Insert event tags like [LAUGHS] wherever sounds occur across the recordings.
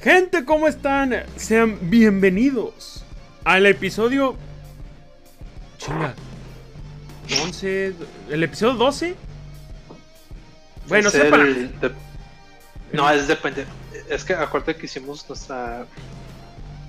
Gente, ¿cómo están? Sean bienvenidos al episodio. Chinga. 11. ¿El episodio 12? Bueno, Es sepa. el No, es depende. Es que acuérdate que hicimos nuestra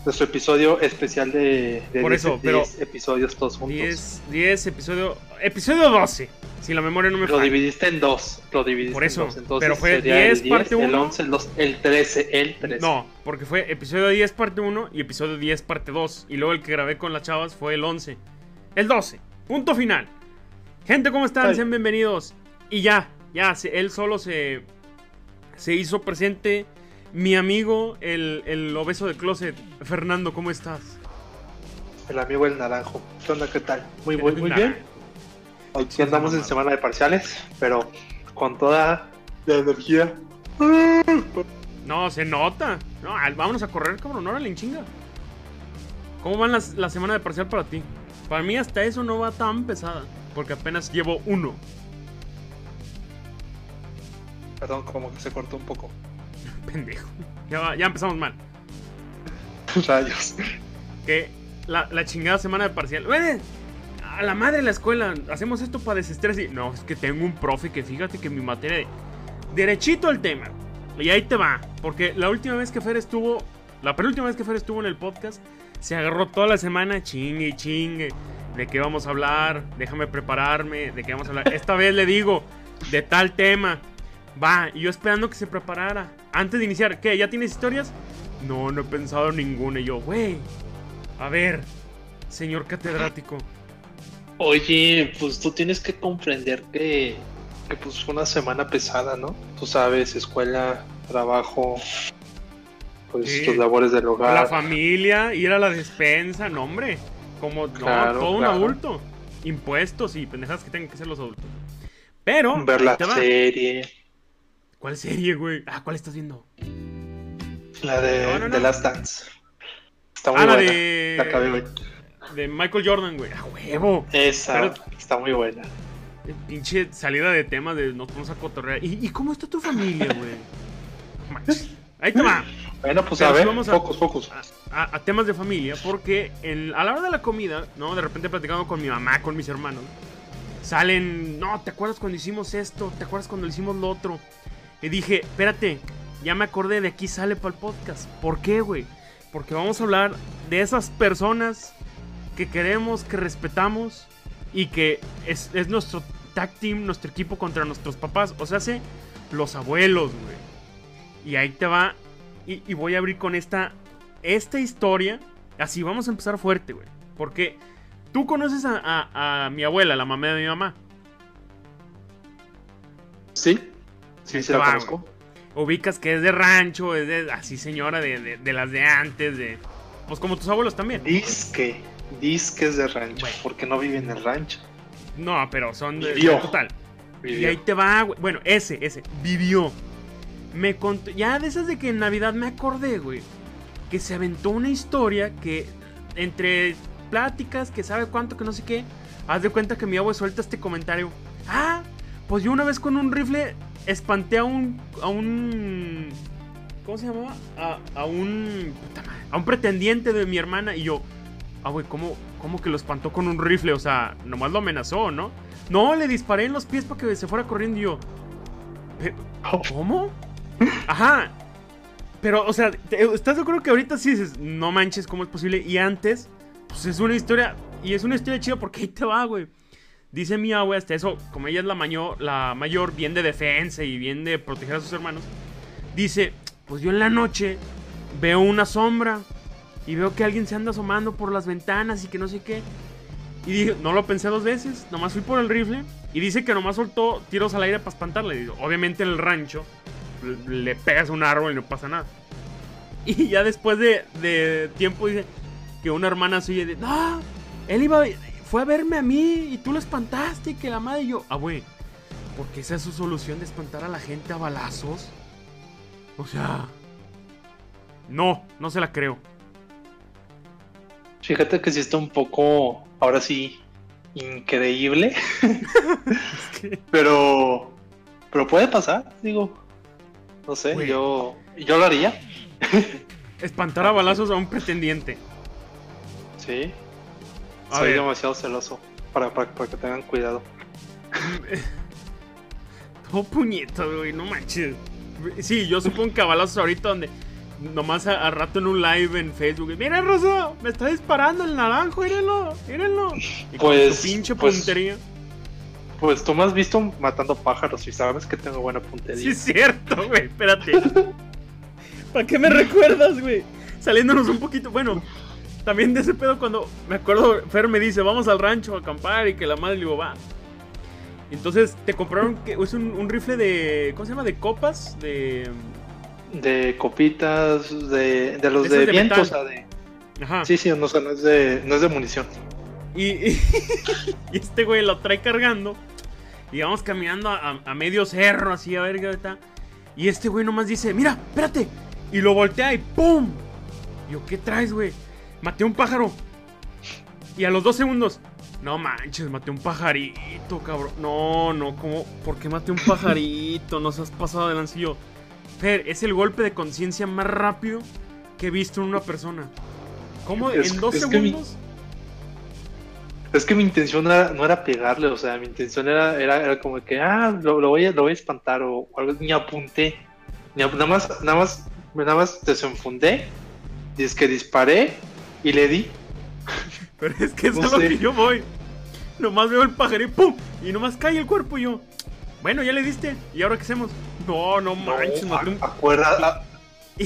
nuestro episodio especial de, de Por 10 eso, pero- 10 episodios todos juntos. 10, 10, episodio. Episodio 12. Si la memoria no me Lo falla. dividiste en dos. Lo dividiste Por eso, en dos. Entonces pero fue sería 10 el parte el uno. 11, el, dos- el 13, el 13. No, porque fue episodio 10 parte 1 y episodio 10 parte 2. Y luego el que grabé con las chavas fue el 11. El 12. Punto final. Gente, ¿cómo están? Ay. Sean bienvenidos. Y ya, ya, se- él solo se, se hizo presente. Mi amigo, el, el obeso de closet. Fernando, ¿cómo estás? El amigo el naranjo. ¿Qué onda? ¿Qué tal? Muy, muy, muy bien. Aquí andamos en semana de parciales, pero con toda la energía. No, se nota. No, vámonos a correr, cabrón. Órale, en chinga. ¿Cómo van las, la semana de parcial para ti? Para mí hasta eso no va tan pesada. Porque apenas llevo uno. Perdón, como que se cortó un poco. Pendejo. Ya, ya empezamos mal. [LAUGHS] Rayos. Que la, la chingada semana de parcial. "Güey, A la madre de la escuela. Hacemos esto para desestresar. Y, No, es que tengo un profe que fíjate que mi materia de. Derechito al tema. Y ahí te va. Porque la última vez que Fer estuvo. La penúltima vez que Fer estuvo en el podcast. Se agarró toda la semana chingue y chingue. De qué vamos a hablar. Déjame prepararme. De qué vamos a hablar. Esta vez le digo. De tal tema. Va. Y yo esperando que se preparara. Antes de iniciar. ¿Qué? ¿Ya tienes historias? No, no he pensado en ninguna. Y yo, güey. A ver. Señor catedrático. Oye, pues tú tienes que comprender que, que pues fue una semana pesada, ¿no? Tú sabes, escuela, trabajo, pues Sí. tus labores del La hogar. familia, ir a la despensa, no, hombre. Como no, Claro, todo un adulto. Impuestos y pendejadas que tengan que ser los adultos. Pero. ver la serie, ¿Cuál serie, güey? Ah, ¿cuál estás viendo? la de No, no, no. The Last Dance. Está muy Ah, la buena. de. La acabé, güey. De Michael Jordan, güey. A huevo. Esa Pero- está muy buena. Pinche salida de tema de nos vamos a cotorrear. ¿Y, y cómo está tu familia, güey? Ahí te va. Bueno, pues Pero a ver, vamos a- focus, focus. a, a temas de familia, porque en- a la hora de la comida, ¿no? De repente platicando con mi mamá, con mis hermanos, salen, no, ¿te acuerdas cuando hicimos esto? ¿Te acuerdas cuando hicimos lo otro? Y dije, espérate, ya me acordé, de aquí sale para el podcast. ¿Por qué, güey? Porque vamos a hablar de esas personas que queremos, que respetamos y que es, es nuestro tag team, nuestro equipo contra nuestros papás. O sea, hace los abuelos, güey. Y ahí te va. Y, voy a abrir con esta, esta historia. Así vamos a empezar fuerte, güey. Porque tú conoces a- a mi abuela, la mamá de mi mamá. ¿Sí? Sí, sí la va, conozco. Ubicas que es de rancho, es de así señora de, de- de las de antes, de... Pues como tus abuelos también. Disque, disques de rancho, Bueno. porque no vive en el rancho. No, pero son de... Vivió. Total. Y ahí te va, güey. Bueno, ese, ese. Vivió. Me contó. Ya de esas de que en Navidad me acordé, güey. Que se aventó una historia que. Entre pláticas, que sabe cuánto, que no sé qué. Haz de cuenta que mi abuelo suelta este comentario. Ah, pues yo una vez con un rifle espanté a un. a un. ¿Cómo se llamaba? A, a un. a un pretendiente de mi hermana. Y yo. Ah, güey, ¿cómo, ¿cómo que lo espantó con un rifle? O sea, nomás lo amenazó, ¿no? No, le disparé en los pies para que se fuera corriendo y yo. "¿Pe- ¿Cómo? Ajá. Pero, o sea, ¿estás de acuerdo que ahorita sí dices, no manches, ¿cómo es posible? Y antes, pues es una historia, y es una historia chida porque ahí te va, güey. Dice mi abue, hasta eso, como ella es la, mayor, la mayor, bien de defensa y bien de proteger a sus hermanos, dice, pues yo en la noche veo una sombra y veo que alguien se anda asomando por las ventanas y que no sé qué. Y dije, no lo pensé dos veces, nomás fui por el rifle. Y dice que nomás soltó tiros al aire para espantarle. Obviamente en el rancho le- pegas un árbol y no pasa nada. [LAUGHS] Y ya después de, tiempo dice que una hermana suya de, no, él iba, fue a verme a mí y tú lo espantaste y que la madre y yo, ah, güey, porque esa es su solución de espantar a la gente a balazos. O sea, no, no se la creo. Fíjate que sí está un poco, ahora sí, increíble, [LAUGHS] pero, pero puede pasar, digo. No sé, Güey. yo, yo lo haría. Espantar a balazos a un pretendiente. Sí. A Soy ver. demasiado celoso para, para, para que tengan cuidado. [LAUGHS] Oh, puñetas, güey, no manches. Sí, yo supongo que a balazos ahorita donde nomás a, a rato en un live en Facebook. Mira, Rosa, me está disparando el naranjo, mírenlo, mírenlo. Y con Pues, su pinche pues, puntería. Pues tú me has visto matando pájaros y sabes que tengo buena puntería. Sí, es cierto, güey, espérate. [LAUGHS] ¿Para qué me recuerdas, güey? Saliéndonos un poquito. Bueno, también de ese pedo cuando me acuerdo, Fer me dice, vamos al rancho a acampar y que la madre le digo, va. Entonces, te compraron que es un, un rifle de. ¿Cómo se llama? De copas, de. De copitas, de, de los De de, viento, o sea, de... Ajá. Sí, sí, no, o sea, no es de, no es de munición. Y, y- [LAUGHS] y este güey lo trae cargando. Y vamos caminando a medio cerro, así a ver qué está. Y este güey nomás dice: Mira, espérate. Y lo voltea y ¡pum! Y yo, ¿qué traes, güey? Maté un pájaro. Y a los dos segundos. No manches, maté un pajarito, cabrón. No, no, ¿cómo? ¿Por qué maté un pajarito? Nos has pasado de lancillo. Fer, es el golpe de conciencia más rápido que he visto en una persona. ¿Cómo? Es- ¿En dos es que mi- segundos? Es que mi intención no era, no era pegarle, o sea, mi intención era, era, era como que, ah, lo, lo voy a, lo voy a espantar o, o algo, ni apunté. Ni ap- nada más, nada más, nada más desenfundé, y es que disparé y le di. [LAUGHS] Pero es que es No a lo sé. que yo voy. Nomás veo el pájaro y ¡pum! Y nomás cae el cuerpo y yo. Bueno, ya le diste. ¿Y ahora qué hacemos? No, no No, manches, maté un- a- acuerda-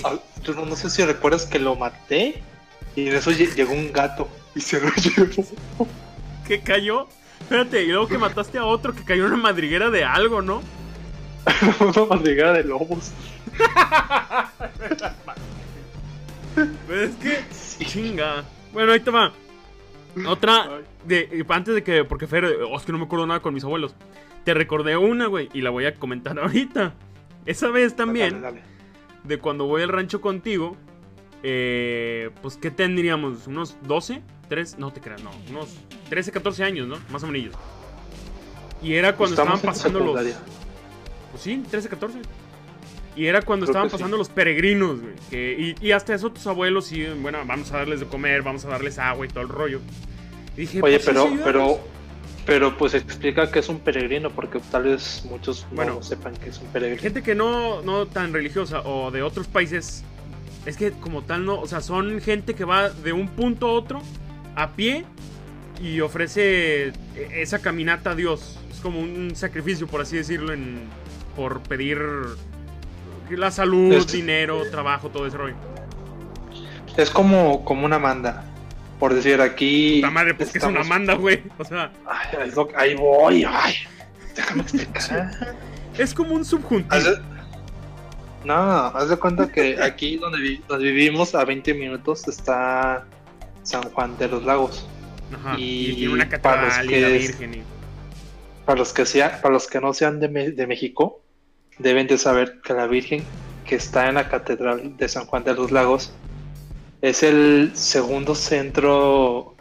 a- a- tú no, no sé si recuerdas que lo maté y en eso lle- llegó un gato y se lo [LAUGHS] llevó. que cayó. Espérate, y luego que mataste a otro que cayó en una madriguera de algo, ¿no? [LAUGHS] Una madriguera de lobos. Pero es que. Chinga. Bueno, ahí te va. Otra. [LAUGHS] De, antes de que. Porque Fer, oh, es que no me acuerdo nada con mis abuelos. Te recordé una, güey, y la voy a comentar [LAUGHS] ahorita. Esa vez también. Dale, dale. de cuando voy al rancho contigo, eh, pues, ¿qué tendríamos? ¿Unos 12? ¿3? No te creas, no. Unos 13, 14 años, ¿no? Más o menos. Y era cuando Estamos estaban pasando los... Pues sí, 13, 14. Y era cuando Creo estaban sí. pasando los peregrinos, güey. que- y, y hasta eso tus abuelos sí, bueno, vamos a darles de comer, vamos a darles agua y todo el rollo. Y dije, Oye, pues, pero, sí, pero, pero pues explica que es un peregrino, porque tal vez muchos Bueno. no sepan que es un peregrino. Gente que no, no tan religiosa o de otros países, es que como tal no, o sea, son gente que va de un punto a otro a pie y ofrece e- esa caminata a Dios. Es como un sacrificio, por así decirlo, en, por pedir la salud, dinero, trabajo, todo ese rollo. Es como, como una manda. Por decir, aquí. La madre, pues que es una manda, güey. O sea, Ay, es lo- ahí voy, ay. Déjame explicar. [LAUGHS] es como un subjuntivo. Haz de- No, haz de cuenta que aquí donde, vi- donde vivimos, a 20 minutos, está San Juan de los Lagos. Ajá. Y, y tiene una para los catedral y la Virgen. y- Para los que, sea, para los que no sean de, Me- de México, deben de saber que la Virgen que está en la Catedral de San Juan de los Lagos es el segundo centro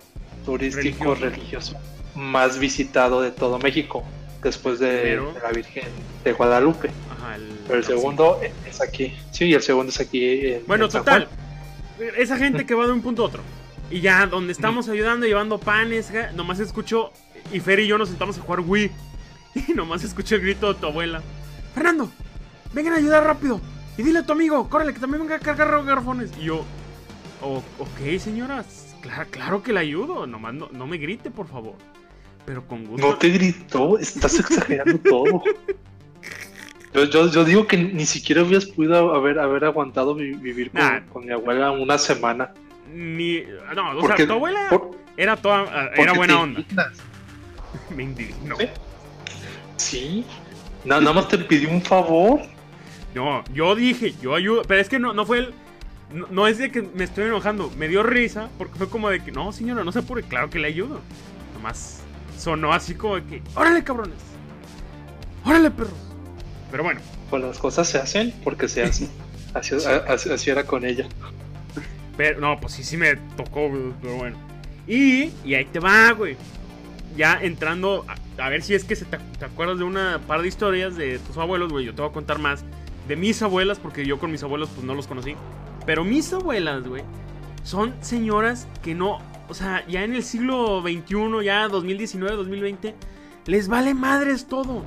turístico Religioso. religioso, más visitado de todo México, después de, Pero- de la Virgen de Guadalupe. Ajá, el, Pero el sí. segundo es aquí. Sí, el segundo es aquí. En, Bueno, en total. Esa gente [LAUGHS] que va de un punto a otro. Y ya, donde estamos ayudando, llevando panes, nomás escucho. Y Fer y yo nos sentamos a jugar Wii. [LAUGHS] Y nomás escucho el grito de tu abuela: Fernando, vengan a ayudar rápido. Y dile a tu amigo, córrele, que también venga a cargar garrafones. Y yo, "O- ok, señoras, claro, claro que le ayudo. Nomás no, no me grite, por favor. Pero con gusto. No te gritó, estás [LAUGHS] exagerando todo. Yo, yo, yo digo que ni siquiera hubieras podido haber, haber aguantado vi- vivir con, Nah. con mi abuela una semana. Ni. No, o Porque- sea, tu abuela por- era toda. Era buena onda. indignas. [LAUGHS] Me indigno. Sí. Sí. Na- nada más te pidió un favor. No, yo dije, yo ayudo. Pero es que no, no fue el. No, no es de que me estoy enojando. Me dio risa porque fue como de que, no, señora, no se apure. Claro que le ayudo. Nomás sonó así como de que, órale, cabrones. Órale, perros. Pero bueno, Pues las cosas se hacen porque se hacen. [LAUGHS] Así, a- así- así era con ella. pero no, pues sí, sí me tocó, pero bueno. Y, y ahí te va, güey. Ya entrando, a, ver si es que se te, te acuerdas de una par de historias de tus abuelos, güey. Yo te voy a contar más. de mis abuelas, porque yo con mis abuelos pues no los conocí. Pero mis abuelas, güey, son señoras que no, o sea, ya en el siglo XXI, ya 2019, 2020, les vale madres todo.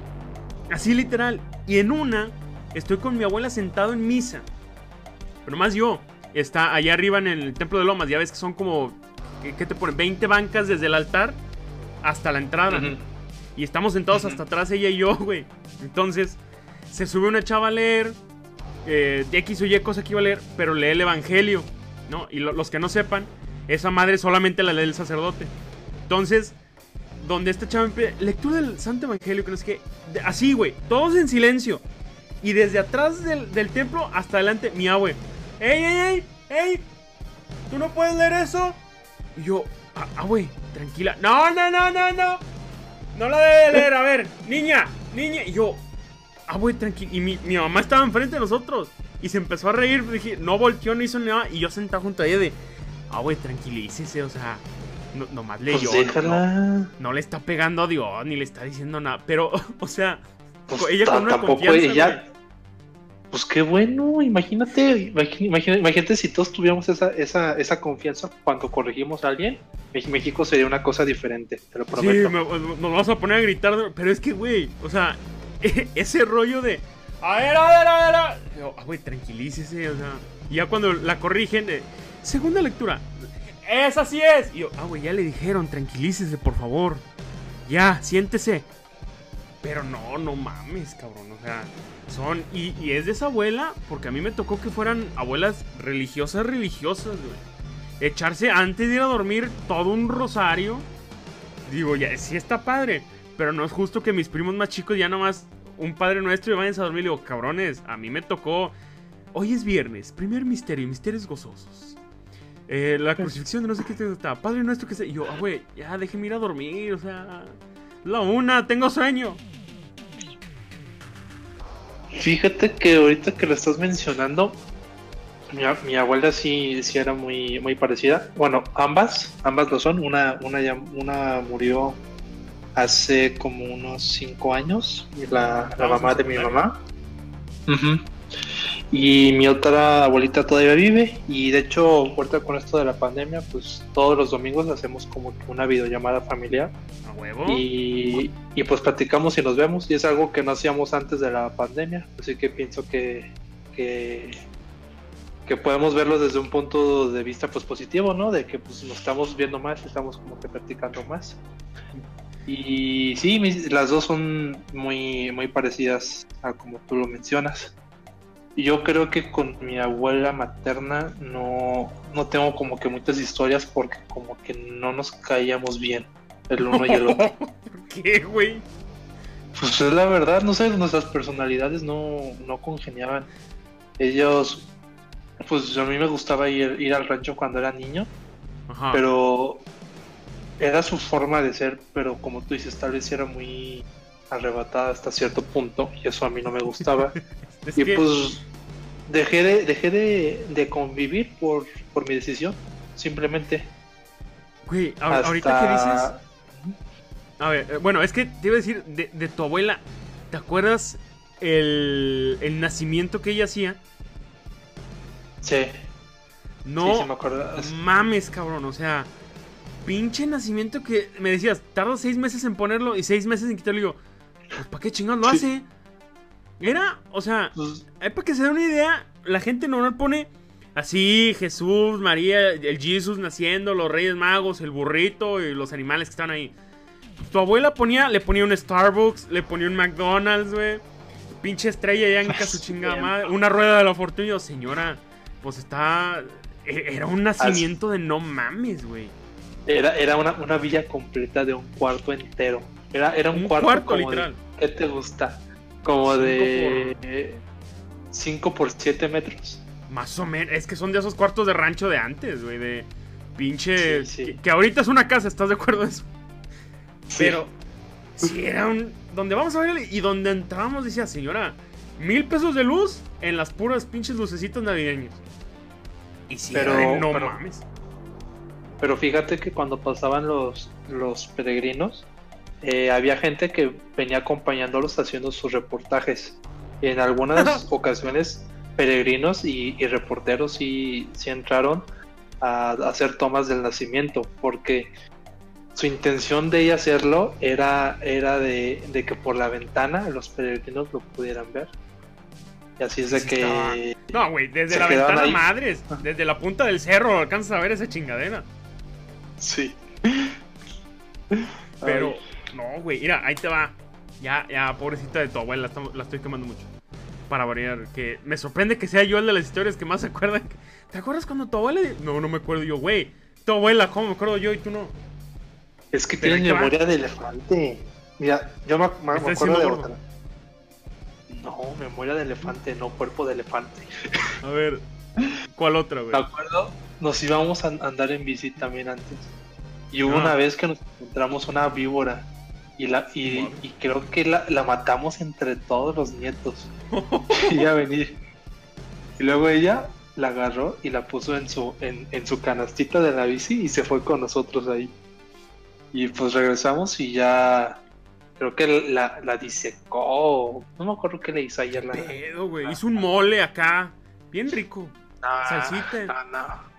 Así literal. Y en una, estoy con mi abuela sentado en misa. Pero más yo. Está allá arriba en el templo de Lomas. Ya ves que son como, ¿qué, te ponen? 20 bancas desde el altar hasta la entrada. Y estamos sentados hasta atrás ella y yo, [LAUGHS] güey. Entonces, se sube una chava a leer. Eh, X o Y cosa que iba a leer, pero lee el Evangelio. ¿No? Y los que no sepan, esa madre solamente la lee el sacerdote. Entonces, donde esta chava lectura del Santo Evangelio, que no es que. Así, güey. Todos en silencio. Y desde atrás del, templo hasta adelante, mi abue. ¡Ey, ey, ey! ¡Ey! ¿Tú no puedes leer eso? Y yo, ah, güey, tranquila. No, no, no, no, no. No la debe leer, a ver, niña, niña. Y yo, ah, güey, tranquilo. Y mi, mamá estaba enfrente de nosotros. Y se empezó a reír. Dije, no volteó, no hizo nada. Y yo sentado junto a ella de, ah, güey, tranquilícese, o sea. No, nomás leyó. Pues no, no, le está pegando a Dios, ni le está diciendo nada. Pero, [LAUGHS] o sea, pues ella con una confianza. Pues qué bueno, imagínate, imagínate, imagínate, si todos tuviéramos esa, esa, esa confianza cuando corregimos a alguien, México sería una cosa diferente, te lo prometo. Sí, nos vamos a poner a gritar, pero es que, güey, o sea, [LAUGHS] ese rollo de, a ver, a ver, a ver, a ver. Ah, güey, tranquilícese, o sea, ya cuando la corrigen, segunda lectura, esa sí es. Y yo, ah, güey, ya le dijeron, tranquilícese, por favor, ya, siéntese. Pero no, no mames, cabrón. O sea, son. Y, y, es de esa abuela, porque a mí me tocó que fueran abuelas religiosas, religiosas, güey. Echarse antes de ir a dormir todo un rosario. Digo, ya, sí está padre. Pero no es justo que mis primos más chicos ya nomás un padre nuestro y vayan a dormir. Digo, cabrones, a mí me tocó. Hoy es viernes, primer misterio, misterios gozosos. Eh, la crucifixión de no sé qué está. Padre nuestro que se. Y yo, ah, güey, ya déjeme ir a dormir, o sea. La una, tengo sueño. Fíjate que ahorita que lo estás mencionando, mi, abuela sí, sí era muy, muy parecida. Bueno, ambas, ambas lo son. Una, una, una murió hace como unos cinco años, la, la mamá de mi mamá. Y mi otra abuelita todavía vive y de hecho, ahorita con esto de la pandemia, pues todos los domingos hacemos como una videollamada familiar. A huevo. Y, y pues platicamos y nos vemos y es algo que no hacíamos antes de la pandemia, así que pienso que, que, que podemos verlo desde un punto de vista pues positivo, ¿no? De que pues nos estamos viendo más, estamos como que practicando más. Y sí, las dos son muy, muy parecidas a como tú lo mencionas yo creo que con mi abuela materna no, no tengo como que muchas historias porque como que no nos caíamos bien el uno y el otro. [LAUGHS] ¿Por qué, güey? Pues es la verdad, no sé, nuestras personalidades no, no congeniaban. Ellos, pues a mí me gustaba ir, ir al rancho cuando era niño, pero era su forma de ser, pero como tú dices, tal vez era muy arrebatada hasta cierto punto y eso a mí no me gustaba. [LAUGHS] y pues dejé de, dejé de, convivir por, por mi decisión, simplemente. Güey, ahorita que dices. A ver, eh, bueno, es que te iba a decir de, tu abuela. ¿Te acuerdas el, el, nacimiento que ella hacía? Sí. No mames, cabrón. O sea, pinche nacimiento que me decías, tarda seis meses en ponerlo y seis meses en quitarlo. Y yo, pues, ¿para qué chingón lo hace? Era, o sea, pues, para que se dé una idea, la gente normal pone así Jesús, María, el Jesús naciendo, los Reyes Magos, el burrito y los animales que están ahí. tu abuela ponía, le ponía un Starbucks, le ponía un McDonald's, güey. Pinche estrella yanca, su [LAUGHS] chingada madre. Una rueda de la fortuna. Y yo, señora, pues está. E, era un nacimiento de no mames, güey. Era, era una, una, villa completa de un cuarto entero. Era, era un, cuarto, literal. ¿Qué te gusta? Como de 5 por 7 metros. Más o menos. Es que son de esos cuartos de rancho de antes, güey. De pinche. Que, ahorita es una casa, ¿estás de acuerdo eso? Pero. Si era un. Donde vamos a ver y donde entrábamos decía, señora, mil pesos de luz en las puras pinches lucecitas navideñas. Y si pero, no mames. Pero fíjate que cuando pasaban los, los peregrinos, eh, había gente que venía acompañándolos haciendo sus reportajes. En algunas [LAUGHS] ocasiones, peregrinos y, y reporteros sí, sí entraron a, hacer tomas del nacimiento, porque su intención de ella hacerlo era, era de, de que por la ventana los peregrinos lo pudieran ver. Y así es de que. No, güey, desde la ventana ahí. madres, desde la punta del cerro alcanzas a ver esa chingadera. Sí. Pero, Ay, no, güey, mira, ahí te va. Ya, ya, pobrecita de tu abuela, la, estoy quemando mucho. Para variar, que me sorprende que sea yo el de las historias que más se acuerdan. ¿Te acuerdas cuando tu abuela? No, no me acuerdo yo, güey. Tu abuela, ¿cómo me acuerdo yo y tú no? es que va. memoria de elefante. Mira, yo me, me- acuerdo de gordo. otra. No, memoria de elefante, no cuerpo de elefante. A ver, ¿cuál otra, güey? Me acuerdo, nos íbamos a andar en bici también antes. Y hubo Ah. una vez que nos encontramos una víbora. Y, la, y, creo que la, la matamos entre todos los nietos. [LAUGHS] [LAUGHS] y a venir. Y luego ella la agarró y la puso en su, en, en su canastita de la bici y se fue con nosotros ahí. Y pues regresamos y ya creo que la, la disecó. No me acuerdo qué le hizo ayer la. Pedo, güey. Hizo un mole acá. Bien rico. No, Salsita. No, no.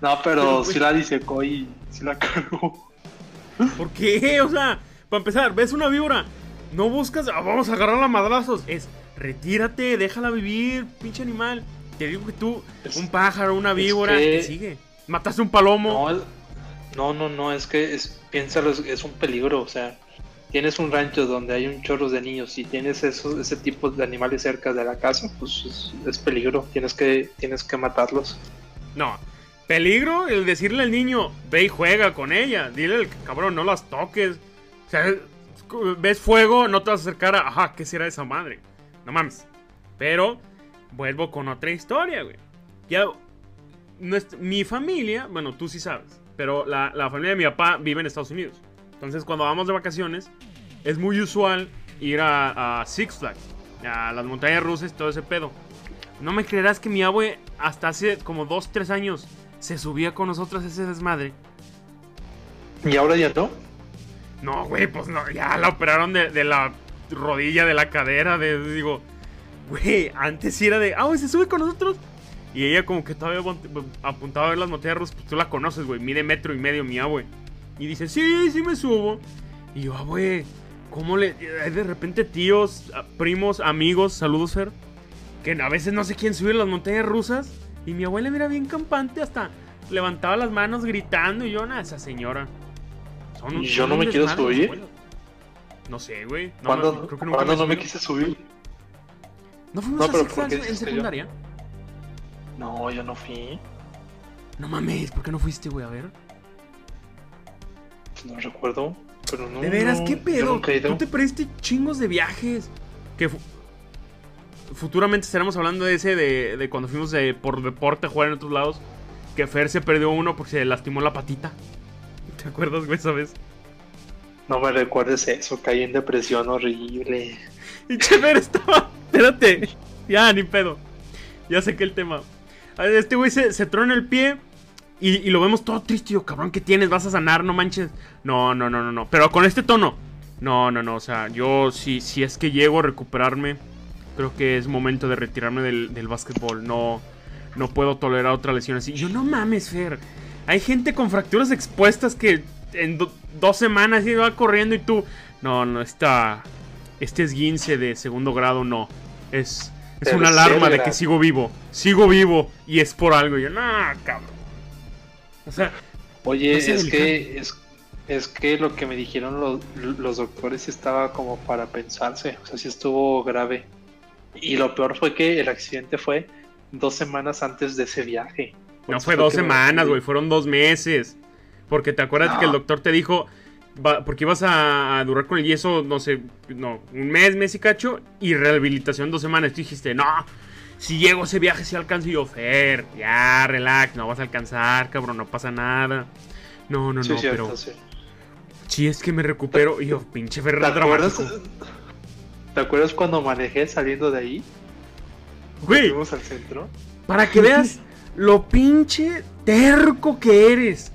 No, pero Pero, sí la disecó y sí la cagó. [LAUGHS] ¿Por qué? O sea, para empezar, ves una víbora. No buscas, "Ah, vamos a agarrarla a madrazos. Es, retírate, déjala vivir, pinche animal. Te digo que tú, un pájaro, una víbora, que- te sigue. Mataste un palomo. No, no, no, no, es que es, piénsalo, es, es un peligro, o sea, tienes un rancho donde hay un chorro de niños y tienes esos, ese tipo de animales cerca de la casa, pues es, es peligro, tienes que, tienes que matarlos. No. Peligro el decirle al niño, ve y juega con ella. Dile, al cabrón, no las toques. O sea, ves fuego, no te vas a acercar a, ajá, ¿qué será esa madre? No mames. Pero, vuelvo con otra historia, güey. Ya, mi familia, bueno, tú sí sabes, pero la, familia de mi papá vive en Estados Unidos. Entonces, cuando vamos de vacaciones, es muy usual ir a, a Six Flags, a las montañas rusas y todo ese pedo. No me creerás que mi abue hasta hace como 2, 3 años se subía con nosotros ese desmadre. Y ahora ya no. No, güey, pues no, ya la operaron de, de la rodilla, de la cadera, de, digo, güey, antes sí era de, ah, güey, se sube con nosotros. Y ella como que todavía apuntaba a ver las montañas rusas, pues tú la conoces, güey, mide metro y medio mi abue. Y dice, sí, sí me subo. Y yo, ah, güey, ¿cómo le...? Hay de repente tíos, primos, amigos, saludos, Fer, que a veces no sé quién sube las montañas rusas. Y mi abuela mira bien campante, hasta levantaba las manos gritando. Y yo, nada, esa señora. Son un- Y yo no me quiero subir. No sé, güey. No, ¿Cuándo, me- creo que nunca cuándo me no me quise subir? ¿No fuimos No, a Six ¿por qué Flags en yo? secundaria? No, yo no fui. No mames, ¿por qué no fuiste, güey? A ver. No recuerdo. Pero no. De veras, ¿qué pedo? Tú te perdiste chingos de viajes. Que fu- futuramente estaremos hablando de ese, de, de cuando fuimos de- por deporte a jugar en otros lados. Que Fer se perdió uno porque se lastimó la patita. ¿Te acuerdas, güey, esa vez? No me recuerdes eso, caí en depresión horrible. Y Fer estaba. Espérate. Ya, ni pedo. Ya sé que el tema. Este güey se, se trona el pie. Y, y lo vemos todo triste. Y yo, cabrón, ¿qué tienes? ¿Vas a sanar? No manches. No, no, no, no, no. Pero con este tono. No, no, no. O sea, yo si, si es que llego a recuperarme, creo que es momento de retirarme del, del básquetbol. No, no puedo tolerar otra lesión así. Yo, no mames, Fer. Hay gente con fracturas expuestas que en do- dos semanas va corriendo y tú. No, no, está. Este esguince de segundo grado no. Es, es una alarma de que sigo vivo. Sigo vivo y es por algo. Y yo, no, cabrón. O sea, Oye, es delicado. que es, es que lo que me dijeron los, los doctores estaba como para pensarse, o sea, sí estuvo grave. Y lo peor fue que el accidente fue dos semanas antes de ese viaje. Por no fue dos semanas, güey. Fueron dos meses. Porque te acuerdas No. que el doctor te dijo. va- porque ibas a, a durar con el yeso, no sé, no, un mes, mes y cacho. Y rehabilitación dos semanas. Tú dijiste, no, si llego a ese viaje, si alcanzo. Y yo, Fer, ya, relax, no vas a alcanzar, cabrón, no pasa nada. No, no, Sí, no, cierto, pero sí. si es que me recupero. Y yo, pinche Fer ¿Te acuerdas? ¿Te acuerdas cuando manejé saliendo de ahí? Güey, Fuimos al centro. Para que veas lo pinche terco que eres.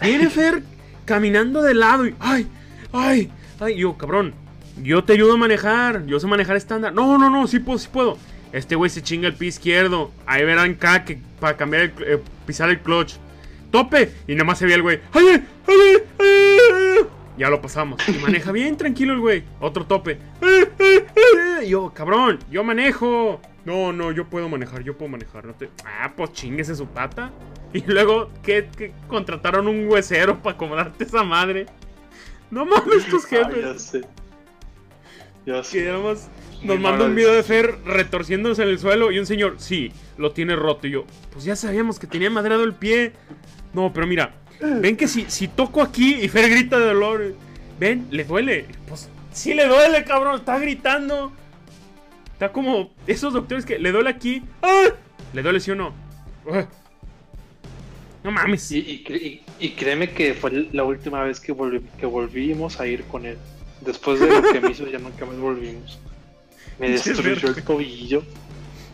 Viene [LAUGHS] Fer caminando de lado y. ¡Ay! ¡Ay! ¡Ay! Yo, cabrón. Yo te ayudo a manejar. Yo sé manejar estándar. No, no, no, sí puedo, sí puedo. Este güey se chinga el pie izquierdo. Ahí verán acá que para cambiar el, eh, pisar el clutch. Tope. Y nada más se ve el güey. ¡Ay, ay, ay, ay! Ya lo pasamos. Y maneja bien tranquilo el güey. Otro tope. Yo, cabrón, yo manejo. No, no, yo puedo manejar, yo puedo manejar. No te... Ah, pues chinguese su pata. Y luego, ¿qué? ¿Qué? contrataron un huesero para acomodarte esa madre. No mames, tus Ah, jefes. ya sé. Ya sé. nos manda un video de Fer retorciéndose en el suelo y un señor, sí, lo tiene roto. Y yo, pues ya sabíamos que tenía madrado el pie. No, pero mira, ven que si, si toco aquí y Fer grita de dolor, ven, le duele. Pues sí le duele, cabrón, está gritando. Está como esos doctores que le duele aquí. ¡Ah! ¿Le duele sí o no? Ah. No mames. Y, y, cre- y- y créeme que fue la última vez que, volvi- que volvimos a ir con él. Después de lo que me hizo, ya nunca más volvimos. Me [LAUGHS] destruyó el tobillo.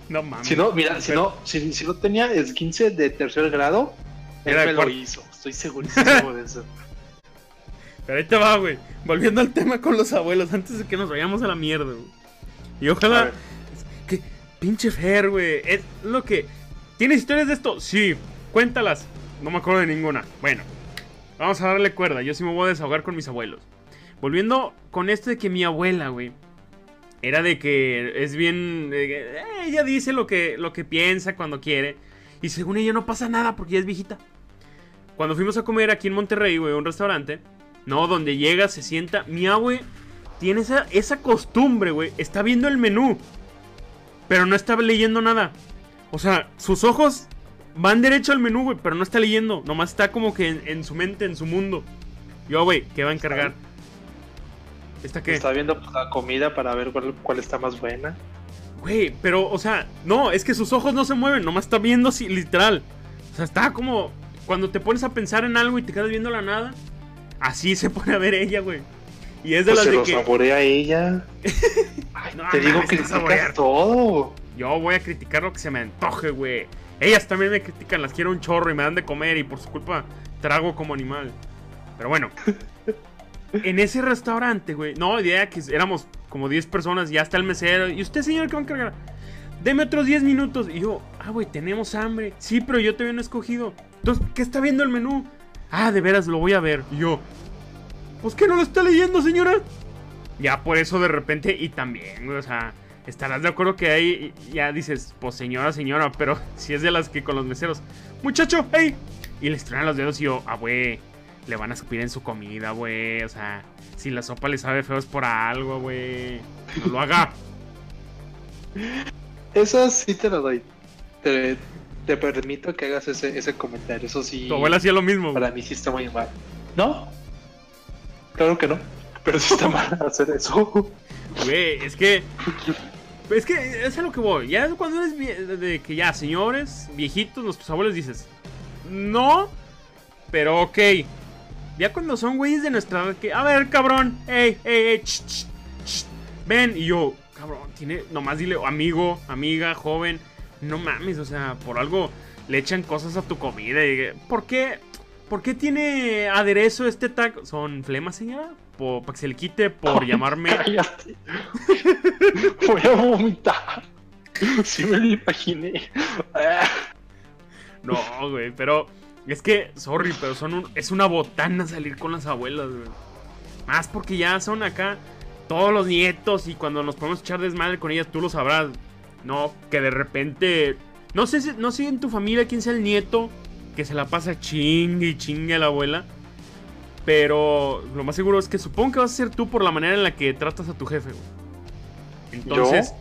No mames. Si no, mira, si no, si, si no tenía esguince de tercer grado, él Era de me lo hizo. Estoy segurísimo de eso. [LAUGHS] Pero ahí te va, güey. Volviendo al tema con los abuelos, antes de que nos vayamos a la mierda, güey. Y ojalá. Que pinche Fer, güey. Es lo que. ¿Tienes historias de esto? Sí. Cuéntalas. No me acuerdo de ninguna. Bueno, vamos a darle cuerda. Yo sí me voy a desahogar con mis abuelos. Volviendo con esto de que mi abuela, güey. Era de que es bien. eh, ella dice lo que, lo que piensa cuando quiere. Y según ella no pasa nada porque ya es viejita. Cuando fuimos a comer aquí en Monterrey, güey, a un restaurante. No, donde llega, se sienta. Mi abue tiene esa, esa costumbre, güey. Está viendo el menú. Pero no está leyendo nada. O sea, sus ojos van derecho al menú, güey, pero no está leyendo. Nomás está como que en, en su mente, en su mundo. Yo, güey, ¿qué va a encargar? ¿Esta qué? Está viendo la comida para ver cuál, cuál está más buena. Güey, pero, o sea, no, es que sus ojos no se mueven, nomás está viendo así, literal. O sea, está como cuando te pones a pensar en algo y te quedas viendo la nada. Así se pone a ver ella, güey. Y es de Pues las se de lo que saborea ella. [LAUGHS] Ay, No te digo que criticas todo. yo voy a criticar lo que se me antoje, güey. Ellas también me critican, las quiero un chorro y me dan de comer y por su culpa trago como animal. Pero bueno, [LAUGHS] en ese restaurante, güey, no, idea que éramos como 10 personas, ya está el mesero. ¿Y usted, señor, qué va a encargar? Deme otros 10 minutos. Y yo, ah, güey, tenemos hambre. Sí, pero yo te había escogido. Entonces, ¿qué está viendo el menú? Ah, de veras, lo voy a ver. Y yo, pues que no lo está leyendo, señora. Ya por eso de repente, y también, o sea, estarás de acuerdo que ahí ya dices, pues señora, señora, pero [LAUGHS] si es de las que con los meseros, muchacho, hey, y les truenan los dedos y yo, ah, güey, le van a escupir en su comida, güey, o sea, si la sopa le sabe feo es por algo, güey, no lo haga. [LAUGHS] Esa sí te la doy. Te, te permito que hagas ese, ese comentario. Eso sí. Tu abuela hacía lo mismo. Para mí sí está muy mal. ¿No? Claro que no. Pero sí está [LAUGHS] mal hacer eso. Güey, es que. Es que es a lo que voy. Ya cuando eres de que ya, señores, viejitos, nuestros abuelos dices. No, pero ok. Ya cuando son güeyes de nuestra edad que. A ver, cabrón. Ey, ey, ey. ch, ch, ch, ven. Y yo, cabrón, tiene. Nomás dile amigo, amiga, joven. No mames, o sea, por algo le echan cosas a tu comida. Y, ¿Por qué? ¿Por qué tiene aderezo este taco? ¿Son flemas, señora? ¿Para que se le quite por llamarme? Cállate. [LAUGHS] Voy a vomitar. Sí me lo imaginé. Ah, No, güey, pero es que, sorry, pero son un- es una botana salir con las abuelas, güey. Más porque ya son acá todos los nietos y cuando nos podemos echar desmadre con ellas, tú lo sabrás. No, que de repente, no sé si, no sé en tu familia quién sea el nieto que se la pasa chingue y chingue a la abuela. Pero lo más seguro es que supongo que vas a ser tú por la manera en la que tratas a tu jefe, güey. Entonces,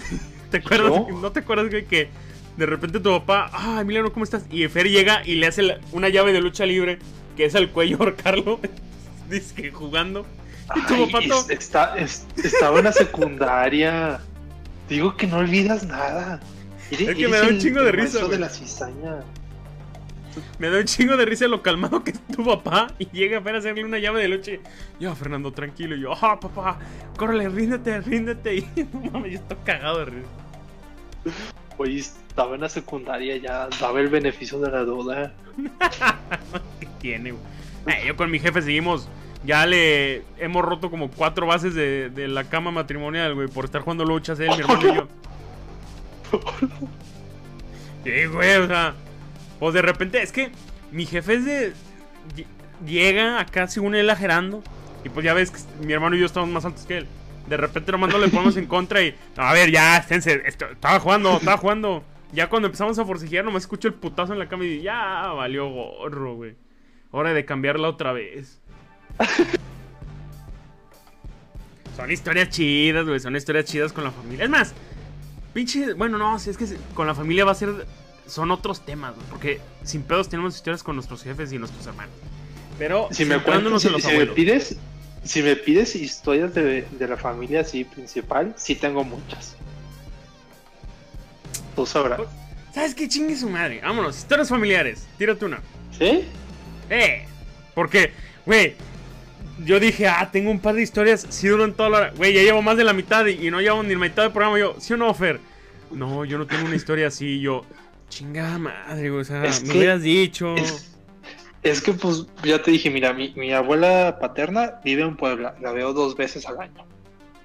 [LAUGHS] ¿te acuerdas? ¿Yo? ¿No te acuerdas, güey, que de repente tu papá, ah, Emiliano, ¿cómo estás? Y Fer llega y le hace la- una llave de lucha libre, que es al cuello [LAUGHS] ahorcarlo, dice que jugando. Y tu papá todo- está, es- estaba en la secundaria. Digo que no olvidas nada. Eres- Es que me da un chingo de risa, de la cizaña. Me da un chingo de risa lo calmado que es tu papá y llega a hacerle una llave de y, Yo, Fernando, tranquilo. Y yo, ah, papá, córrele, ríndete, ríndete. [LAUGHS] Y mames, yo estoy cagado de risa. Oye, estaba en la secundaria ya, daba el beneficio de la duda. [LAUGHS] ¿Qué tiene, güey? Eh, yo con mi jefe seguimos Ya le hemos roto como cuatro bases de, de la cama matrimonial, güey, por estar jugando luchas él, mi hermano y yo. [LAUGHS] Sí, güey, o sea. Pues de repente, es que mi jefe es de. lle- Llega acá según él ajerando. Y pues ya ves que mi hermano y yo estamos más altos que él. De repente nomás no le ponemos en contra y. "No, a ver, ya, esténse. esto- estaba jugando, estaba jugando. Ya cuando empezamos a forcejear, nomás escucho el putazo en la cama y ya valió gorro, güey. Hora de cambiarla otra vez. [LAUGHS] Son historias chidas, güey. Son historias chidas con la familia. Es más, pinche. Bueno, no, si es que con la familia va a ser. Son otros temas, güey. Porque sin pedos tenemos historias con nuestros jefes y nuestros hermanos. Pero. Si me si, los si pides, si me pides historias de, de la familia así principal, sí tengo muchas. Tú sabrás. ¿Sabes qué chingue su madre? Vámonos, historias familiares. Tírate una. ¿Sí? Eh. Porque, güey. Yo dije, ah, tengo un par de historias. Si duran toda la hora. Güey, ya llevo más de la mitad y, y no llevo ni la mitad del programa. Yo, ¿sí o no, Fer? No, yo no tengo una historia así. Yo, chingada madre, güey. O sea, Es me que- hubieras dicho. Es, es que, pues, ya te dije, mira, mi, mi abuela paterna vive en Puebla, la veo dos veces al año.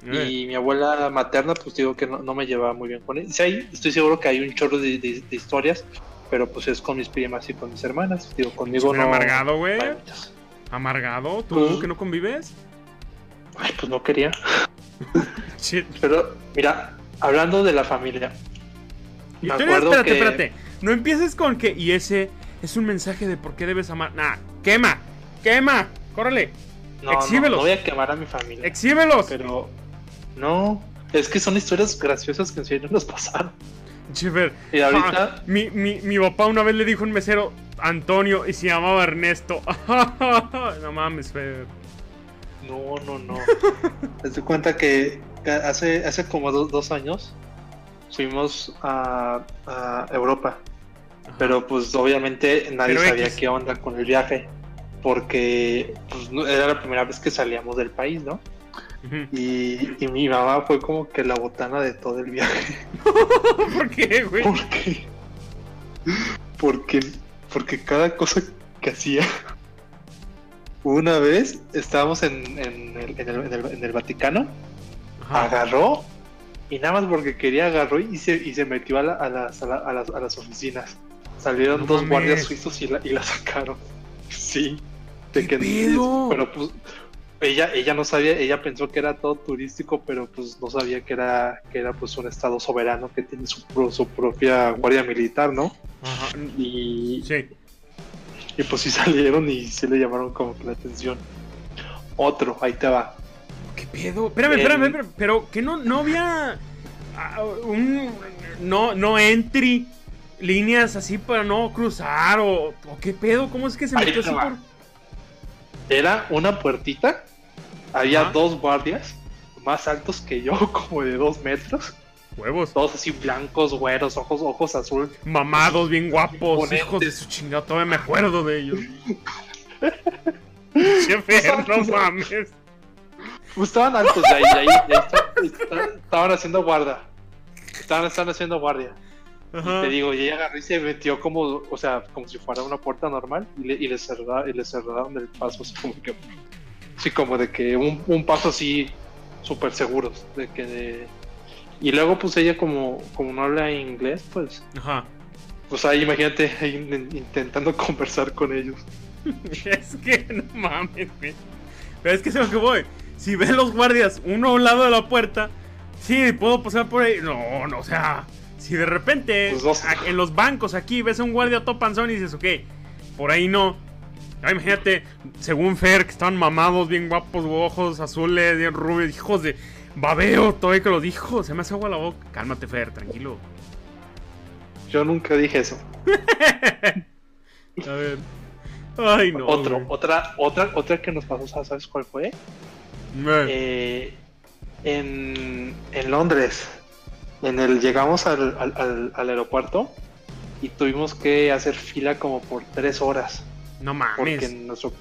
Y mi abuela materna, pues digo que no, no me llevaba muy bien con ella. Sí, estoy seguro que hay un chorro de, de- de historias, pero pues es con mis primas y con mis hermanas. Digo, conmigo no. amargado, güey. ¿Amargado? ¿Tú Pues- que no convives? Ay, pues no quería. [LAUGHS] Shit. Pero, mira, hablando de la familia, Me acuerdo espérate, que- espérate. No empieces con que. Y ese es un mensaje de por qué debes amar. Nah, quema, quema, córrele, no, no, Exhíbelos. no voy a quemar a mi familia. exhíbelos. pero, no, es que son historias graciosas que en serio nos pasaron. Chiver. Y ahorita, Ah, mi, mi, mi papá una vez le dijo a un mesero Antonio y se llamaba Ernesto. [LAUGHS] no mames, Fer. no, no, no. [LAUGHS] Te das cuenta que hace, hace como do- dos años fuimos a, a Europa. Ajá. Pero pues obviamente nadie Pero sabía X. qué onda con el viaje. Porque pues, no- era la primera vez que salíamos del país, ¿no? Y, y mi mamá fue como que la botana de todo el viaje. [LAUGHS] ¿Por qué, güey? ¿Por qué? Porque, porque cada cosa que hacía. Una vez estábamos en, en el, en el- en el- Vaticano, Ajá. agarró y nada más porque quería agarró y se, y se metió a, la- a las, a, la- a las, a las oficinas. Salieron No dos mames. guardias suizos y la, y la sacaron. [LAUGHS] Sí. De ¿Qué que-? Pero pues ella, ella no sabía, ella pensó que era todo turístico, pero pues no sabía que era, que era pues un estado soberano que tiene su, pro- su propia guardia militar, ¿no? Ajá. Y, Sí. y pues sí [LAUGHS] salieron y sí le llamaron como que la atención. Otro, ahí te va. ¿Qué pedo? Espérame, espérame, espérame, pero que no, no había ah, un no, no entry líneas así para no cruzar o, o qué pedo, ¿cómo es que se Ahí metió te así va. por Era una puertita, había Ajá. dos guardias más altos que yo, [LAUGHS] como de dos metros, huevos? todos así blancos, güeros, ojos, ojos azul. Mamados, bien guapos, Imponentes. hijos de su chingada, todavía me acuerdo de ellos. [LAUGHS] Che Fer, no mames. Pues estaban altos de ahí, de ahí, de ahí esta- esta- estaban haciendo guardia. Estaban, estaban haciendo guardia. Ajá. Te digo, y ella agarró y se metió como, o sea, como si fuera una puerta normal y le, y le, cerra- y le cerraron el paso, así como que, como de que un, un paso así súper seguros, de que de- y luego pues ella como, como no habla inglés, pues, Ajá. pues ahí imagínate in- intentando [LAUGHS] conversar con ellos. [LAUGHS] Es que no mames, güey. Pero es que a lo que voy. Si ven los guardias uno a un lado de la puerta, sí, puedo pasar por ahí. No, no, o sea, si de repente Pues a- en los bancos aquí ves a un guardia todo panzón y dices, ok, por ahí no. Ah, imagínate, según Fer, que estaban mamados, bien guapos, ojos azules, bien rubios, hijos de babeo, todavía que los dijo, se me hace agua la boca. Cálmate, Fer, tranquilo. Yo nunca dije eso. [LAUGHS] A ver. Ay, no. Otro, güey. otra, otra, otra que nos pasó, ¿sabes cuál fue? Eh, en, en Londres, en el llegamos al, al- al- al aeropuerto y tuvimos que hacer fila como por tres horas. no Porque mames. en, nuestro,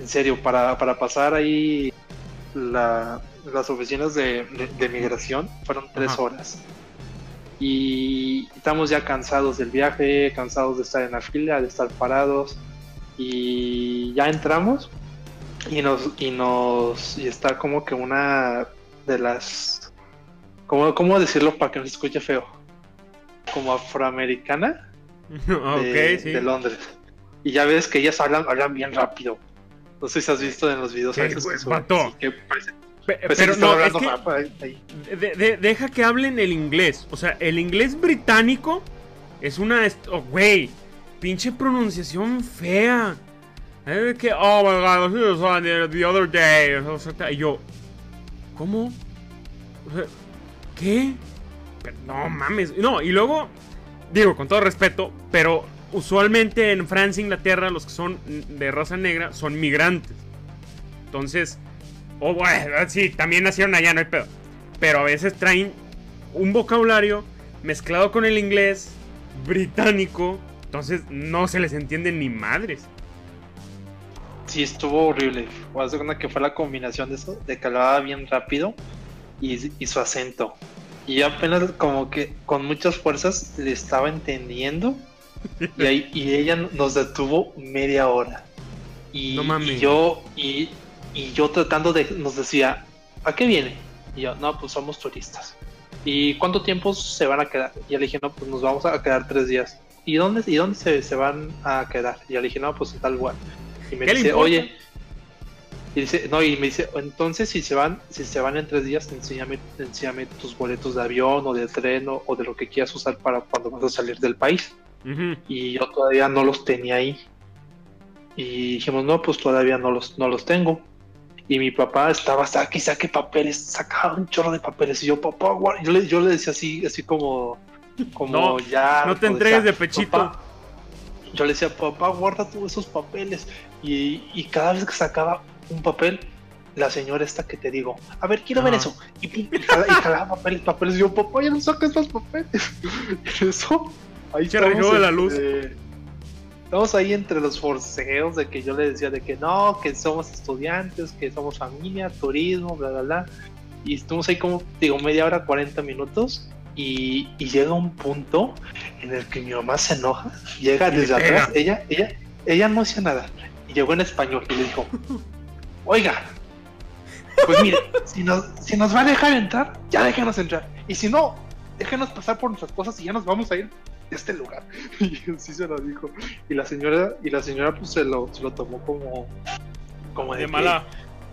en serio, para, para pasar ahí la- las oficinas de, de- de migración fueron tres Ajá. horas. Y estamos ya cansados del viaje, cansados de estar en la fila, de estar parados. Y ya entramos y nos, y nos, y está como que una de las, ¿cómo, cómo decirlo para que no se escuche feo? Como afroamericana [LAUGHS] de, sí. de Londres. Y ya ves que ellas hablan, hablan bien rápido. No sé si has visto en los videos. Que así que parece- Pe- parece pero que no, es que rap ahí- ahí. de- de- deja que hablen el inglés. O sea, el inglés británico es una... oh, Güey, pinche pronunciación fea. Es que, oh my god, the, the other day. Y yo, ¿cómo? O sea, ¿Qué? Pero no mames. No, y luego, digo, con todo respeto, pero usualmente en Francia, Inglaterra, los que son de raza negra son migrantes. Entonces, o bueno, sí, también nacieron allá, no hay pedo. Pero a veces traen un vocabulario mezclado con el inglés británico. Entonces no se les entiende ni madres. Sí, estuvo horrible. Que fue la combinación de eso, de que hablaba bien rápido y, y su acento. Y yo apenas como que con muchas fuerzas le estaba entendiendo. Y, ahí, y ella nos detuvo media hora. Y, No y yo, y, y yo tratando de, nos decía, ¿a qué viene? Y yo, no, pues somos turistas. ¿Y cuánto tiempo se van a quedar? Y yo le dije, no, pues nos vamos a quedar tres días. ¿Y dónde, y dónde se, se van a quedar? Y yo le dije, no, pues en tal lugar. Y me ¿Qué le dice, oye, y dice, no, y me dice, entonces si se van, si se van en tres días, enséñame, enséñame tus boletos de avión o de tren o, o de lo que quieras usar para cuando vas a salir del país. Ujú. Y yo todavía no los tenía ahí. Y dijimos, no, pues todavía no los, no los tengo. Y mi papá estaba, saque, saque papeles, sacaba un chorro de papeles. Y yo, papá, guarda". yo le, yo le decía así, así como, como No, ya. no te entregues de pechito. "Papá", yo le decía, papá, guarda todos esos papeles. Y, y cada vez que sacaba un papel, la señora esta que te digo, a ver, quiero ver Ajá. eso. Y, y jala- y jalaba papeles, papeles. Y yo, papá, ya no sacas más papeles. [LAUGHS] Y eso, ahí recibo de la luz. este, Estamos ahí entre los forceos de que yo le decía de que no, que somos estudiantes, que somos familia, turismo, bla, bla, bla. Y estuvimos ahí como, digo, media hora, 40 minutos. Y, y llega un punto en el que mi mamá se enoja, llega desde atrás, ella, ella, ella no hacía nada. Y llegó en español y le dijo, oiga, pues mire, [LAUGHS] si nos, si nos va a dejar entrar, ya déjenos entrar. Y si no, déjenos pasar por nuestras cosas y ya nos vamos a ir de este lugar. [LAUGHS] Y así se lo dijo. Y la señora, y la señora pues se lo, se lo tomó como, como de, De que- mala.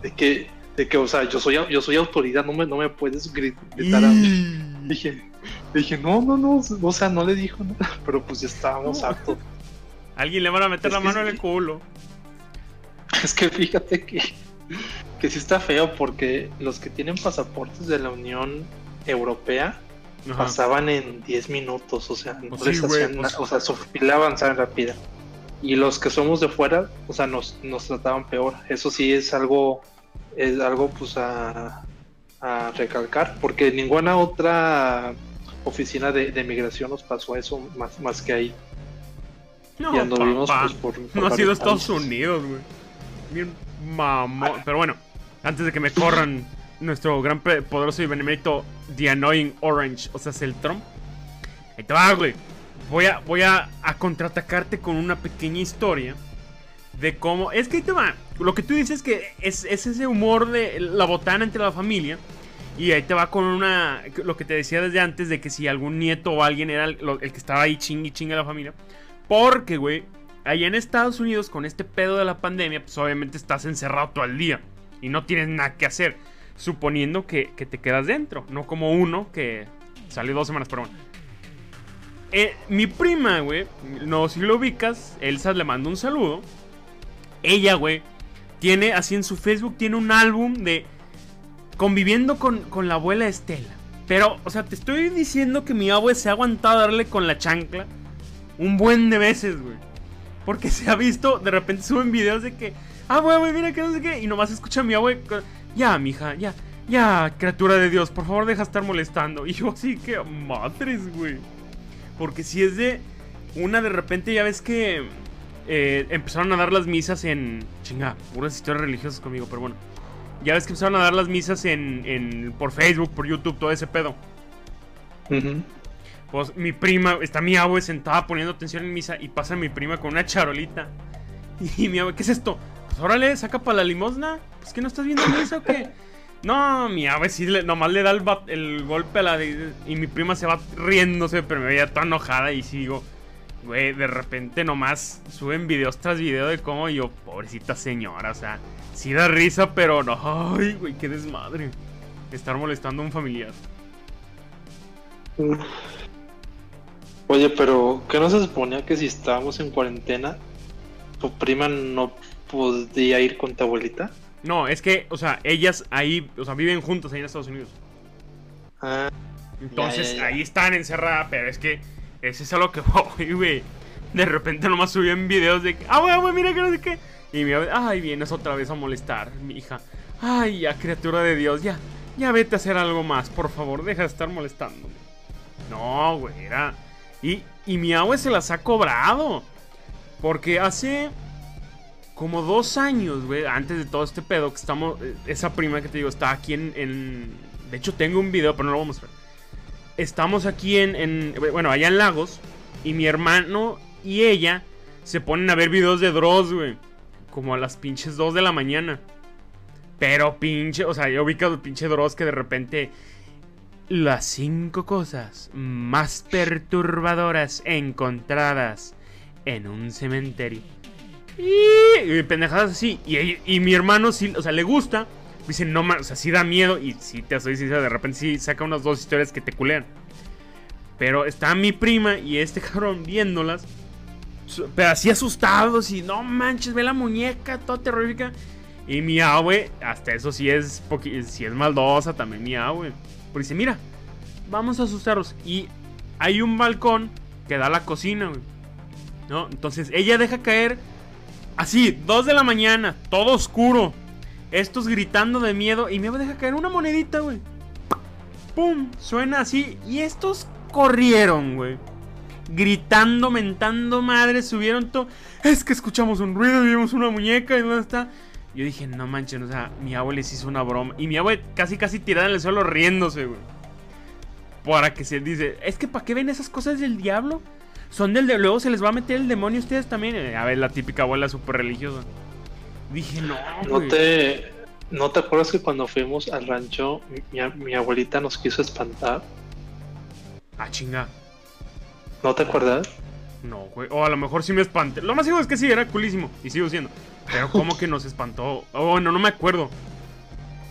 de que, de que, o sea, yo soy, yo soy autoridad, no me, no me puedes gri- gritar a mí. Dije, dije, no, no, no, o sea, no le dijo nada, [LAUGHS] pero pues ya estábamos No. hartos. Alguien le van a meter Es la mano en sí. el culo. [LAUGHS] Es que fíjate que, que sí está feo porque los que tienen pasaportes de la Unión Europea Ajá. pasaban en 10 minutos, o sea, no Pues les sí, hacían pues- na- o sea, su fila avanzaba rápida. Y los que somos de fuera, o sea, nos, nos trataban peor. Eso sí es algo, es algo pues a, a recalcar, porque ninguna otra oficina de, de migración nos pasó eso más, más que ahí. No, y anduvimos papá. pues por, por No ha sido Estados. Unidos, güey. Bien mamón. Pero bueno, antes de que me corran nuestro gran poderoso y benemérito The Annoying Orange, o sea, es el Trump. Ahí te va, güey. Voy a, voy a, contraatacarte con una pequeña historia de cómo. Es que ahí te va. Lo que tú dices que es, es ese humor de la botana entre la familia. Y ahí te va con una. Lo que te decía desde antes de que si algún nieto o alguien era el, que estaba ahí chingui chingue a la familia. Porque, güey, allá en Estados Unidos con este pedo de la pandemia, pues obviamente estás encerrado todo el día y no tienes nada que hacer, suponiendo que, te quedas dentro, no como uno que salió dos semanas, pero bueno. Eh, mi prima, güey, no si lo ubicas, Elsa le mando un saludo. Ella, güey, tiene así en su Facebook, tiene un álbum de conviviendo con, con la abuela Estela. Pero, o sea, te estoy diciendo que mi abue se ha aguantado darle con la chancla un buen de veces, güey. Porque se ha visto, de repente suben videos de que, ah, güey, mira que no sé qué. Y nomás escucha a mi abue, ya, mija, ya, ya, criatura de Dios, por favor, deja estar molestando. [LAUGHS] Y yo así que, madres, güey. Porque si es de una de repente, ya ves que eh, empezaron a dar las misas en. Chinga, puras historias religiosas conmigo, pero bueno. Ya ves que empezaron a dar las misas en, en por Facebook, por YouTube, todo ese pedo. Ujú. Pues mi prima, está mi abue sentada poniendo atención en misa y pasa mi prima con una charolita. [LAUGHS] Y mi abue, ¿qué es esto? pues órale, saca para la limosna. ¿Es que no estás viendo eso o qué? [LAUGHS] No, mi ave sí le, nomás le da el, golpe a la y mi prima se va riéndose, pero me veía toda enojada y sigo. Güey, de repente nomás suben videos tras video de cómo yo, pobrecita señora, o sea, sí da risa, pero no, ay, güey, qué desmadre. Estar molestando a un familiar. Oye, pero ¿qué no se suponía que si estábamos en cuarentena, tu prima no podía ir con tu abuelita? No, es que, o sea, ellas ahí, o sea, viven juntas ahí en Estados Unidos. Ah. Entonces, ahí están encerradas, pero es que ese es a lo que [LAUGHS] voy, güey. De repente nomás subían videos de que, ah, güey, güey, mira que no sé qué. Y mi ay, vienes otra vez a molestar, mi hija. Ay, ya, criatura de Dios, ya, ya vete a hacer algo más, por favor, deja de estar molestándome. No, güey, era. Y, y mi abue se las ha cobrado. Porque hace como dos años, güey, antes de todo este pedo, que estamos. Eh, esa prima que te digo está aquí en. de hecho, tengo un video, pero no lo voy a mostrar. Estamos aquí en, en. Bueno, allá en Lagos. Y mi hermano y ella se ponen a ver videos de Dross, güey. Como a las pinches 2 de la mañana. Pero pinche, o sea, yo que el pinche Dross que de repente. Las cinco cosas más perturbadoras encontradas en un cementerio. Y, pendejadas así. Y, y, mi hermano sí, o sea, le gusta. Dice, no o sea, sí da miedo. Y si te soy sincero, de repente sí saca unas dos historias que te culean. Pero está mi prima y este cabrón viéndolas. Pero así asustados y no manches, ve la muñeca, toda terrorífica. Y mi abue, hasta eso sí es, sí es maldosa también mi abue. Porque dice, mira, vamos a asustarlos. Y hay un balcón que da a la cocina. ¿No? Entonces ella deja caer Así, 2 de la mañana, todo oscuro. Estos gritando de miedo y me deja caer una monedita, güey. ¡Pum! Suena así. Y estos corrieron, güey. Gritando, mentando madre, subieron todo. Es que escuchamos un ruido y vimos una muñeca y dónde está. Yo dije, no manchen, o sea, mi abuelo les hizo una broma. Y mi abuelo casi, casi tirada en el suelo riéndose, güey. Para que se dice, es que ¿para qué ven esas cosas del diablo? son del de luego se les va a meter el demonio a ustedes también. Eh, a ver, la típica abuela súper religiosa. Dije, no. No te, ¿No te acuerdas que cuando fuimos al rancho, mi, abuelita nos quiso espantar? Ah, chinga. ¿No te acuerdas? No, güey. O a lo mejor sí me espanté. Lo más seguro es que sí, era culísimo. Y sigo siendo. Pero ¿cómo que nos espantó? Oh, no, no me acuerdo.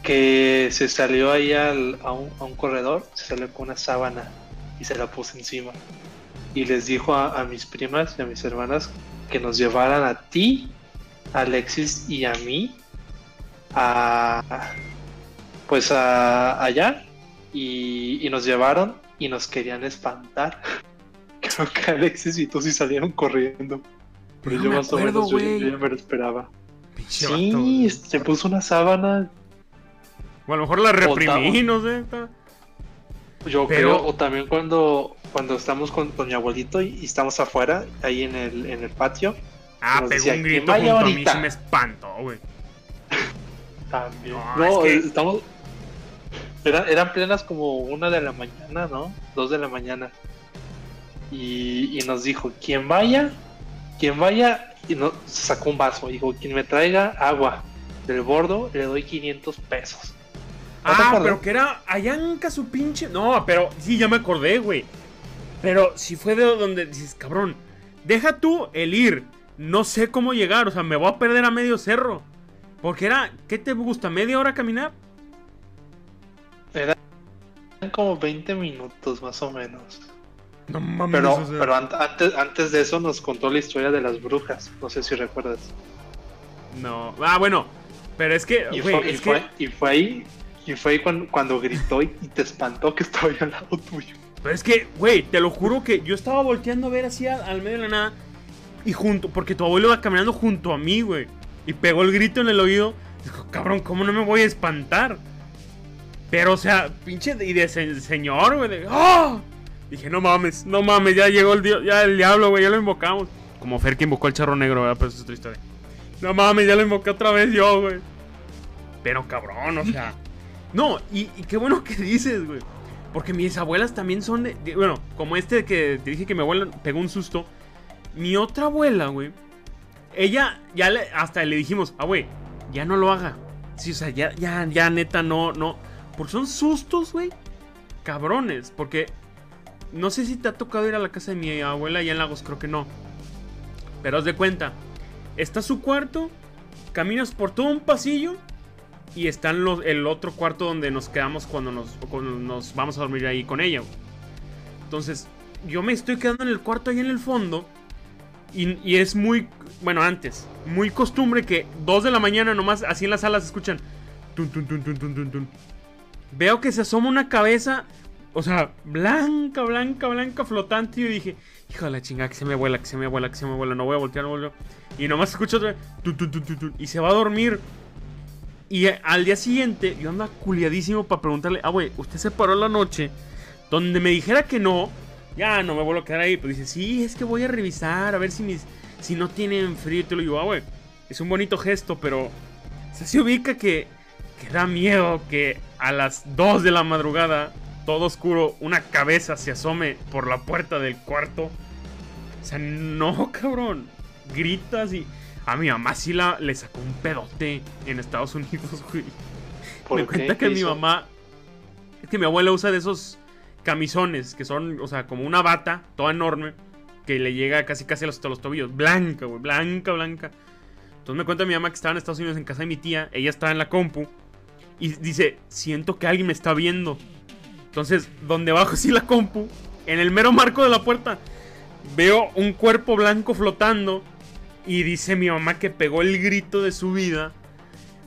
Que se salió ahí al, a, un, a un corredor, se salió con una sábana y se la puso encima y les dijo a, mis primas y a mis hermanas que nos llevaran a ti, a Alexis y a mí a pues a allá y, nos llevaron y nos querían espantar. Que Alexis y tú sí salieron corriendo. Pero yo más o menos yo, ya me lo esperaba. sí, se puso una sábana. O a lo mejor la reprimí, no sé. Yo creo, o también cuando cuando estamos con, mi abuelito y, estamos afuera, ahí en el, en el patio. Ah, pegó un grito junto a mí, se me espantó, güey. [LAUGHS] También. No, estamos... eran plenas como una de la mañana, ¿no? Dos de la mañana. Y, y nos dijo, quien vaya, quien vaya, y nos sacó un vaso. Dijo, quien me traiga agua del bordo, le doy 500 pesos. ah, pero que era allá en su pinche. No, pero sí, ya me acordé, güey. Pero si fue de donde dices, cabrón, deja tú el ir. No sé cómo llegar, o sea, me voy a perder a medio cerro. Porque era, ¿qué te gusta? ¿Media hora caminar? Eran como 20 minutos más o menos. No mames. Pero, pero antes, antes de eso nos contó la historia de las brujas. No sé si recuerdas. No. Ah, bueno. Pero es que. Y, fue, y, fue, ahí. Y fue ahí cuando, cuando gritó y, te espantó que estaba al lado tuyo. Pero es que, güey, te lo juro que yo estaba volteando a ver así al, medio de la nada. Y junto, porque tu abuelo iba caminando junto a mí, güey. Y pegó el grito en el oído. Dijo, cabrón, ¿cómo no me voy a espantar? Pero, o sea, pinche y de señor, güey. ¡Oh! Dije, no mames, no mames, ya llegó el, dios, ya el diablo, güey, ya lo invocamos. Como Fer que invocó al charro negro, ¿verdad? Pero eso es otra historia. No mames, ya lo invoqué otra vez yo, güey. Pero cabrón, o sea. [LAUGHS] No, y qué bueno que dices, güey. Porque mis abuelas también son de, Bueno, como este que te dije que mi abuela pegó un susto. Mi otra abuela, güey. ella, ya le, hasta le dijimos, ah, güey, ya no lo haga. Sí, o sea, ya, ya, ya, neta, no, no. Porque son sustos, güey. Cabrones. Porque no sé si te ha tocado ir a la casa de mi abuela allá en Lagos, creo que no. Pero haz de cuenta, está su cuarto, caminas por todo un pasillo y está el otro cuarto donde nos quedamos cuando nos, vamos a dormir ahí con ella. Entonces, yo me estoy quedando en el cuarto ahí en el fondo y, es muy, bueno, antes, muy costumbre que 2 de la mañana nomás así en las salas escuchan. Veo que se asoma una cabeza, o sea, blanca, blanca, blanca, flotante. Y yo dije, hijo de la chingada, que se me vuela, que se me vuela, que se me vuela, no voy a voltear, no vuelvo. Y nomás escucho otra vez, y se va a dormir. Y al día siguiente, yo ando culiadísimo para preguntarle, ah, güey, usted se paró la noche donde me dijera que no ya no me vuelvo a quedar ahí. Pues dice, sí, es que voy a revisar a ver si mis. Si no tienen frío. Y te lo digo, ah, güey. Es un bonito gesto, pero. se ubica que. Que da miedo que a las 2 de la madrugada, todo oscuro, una cabeza se asome por la puerta del cuarto. O sea, no, [LAUGHS] cabrón. Gritas y. A mi mamá sí la, le sacó un pedote en Estados Unidos, [LAUGHS] güey. Me cuenta que mi mamá. Es que mi abuela usa de esos camisones, que son, o sea, como una bata, toda enorme, que le llega casi casi hasta los tobillos. Blanca, güey, blanca, blanca. Entonces me cuenta mi mamá que estaba en Estados Unidos en casa de mi tía, ella estaba en la compu, y dice, siento que alguien me está viendo. Entonces, donde bajo así [LAUGHS] la compu, en el mero marco de la puerta, veo un cuerpo blanco flotando, y dice mi mamá que pegó el grito de su vida.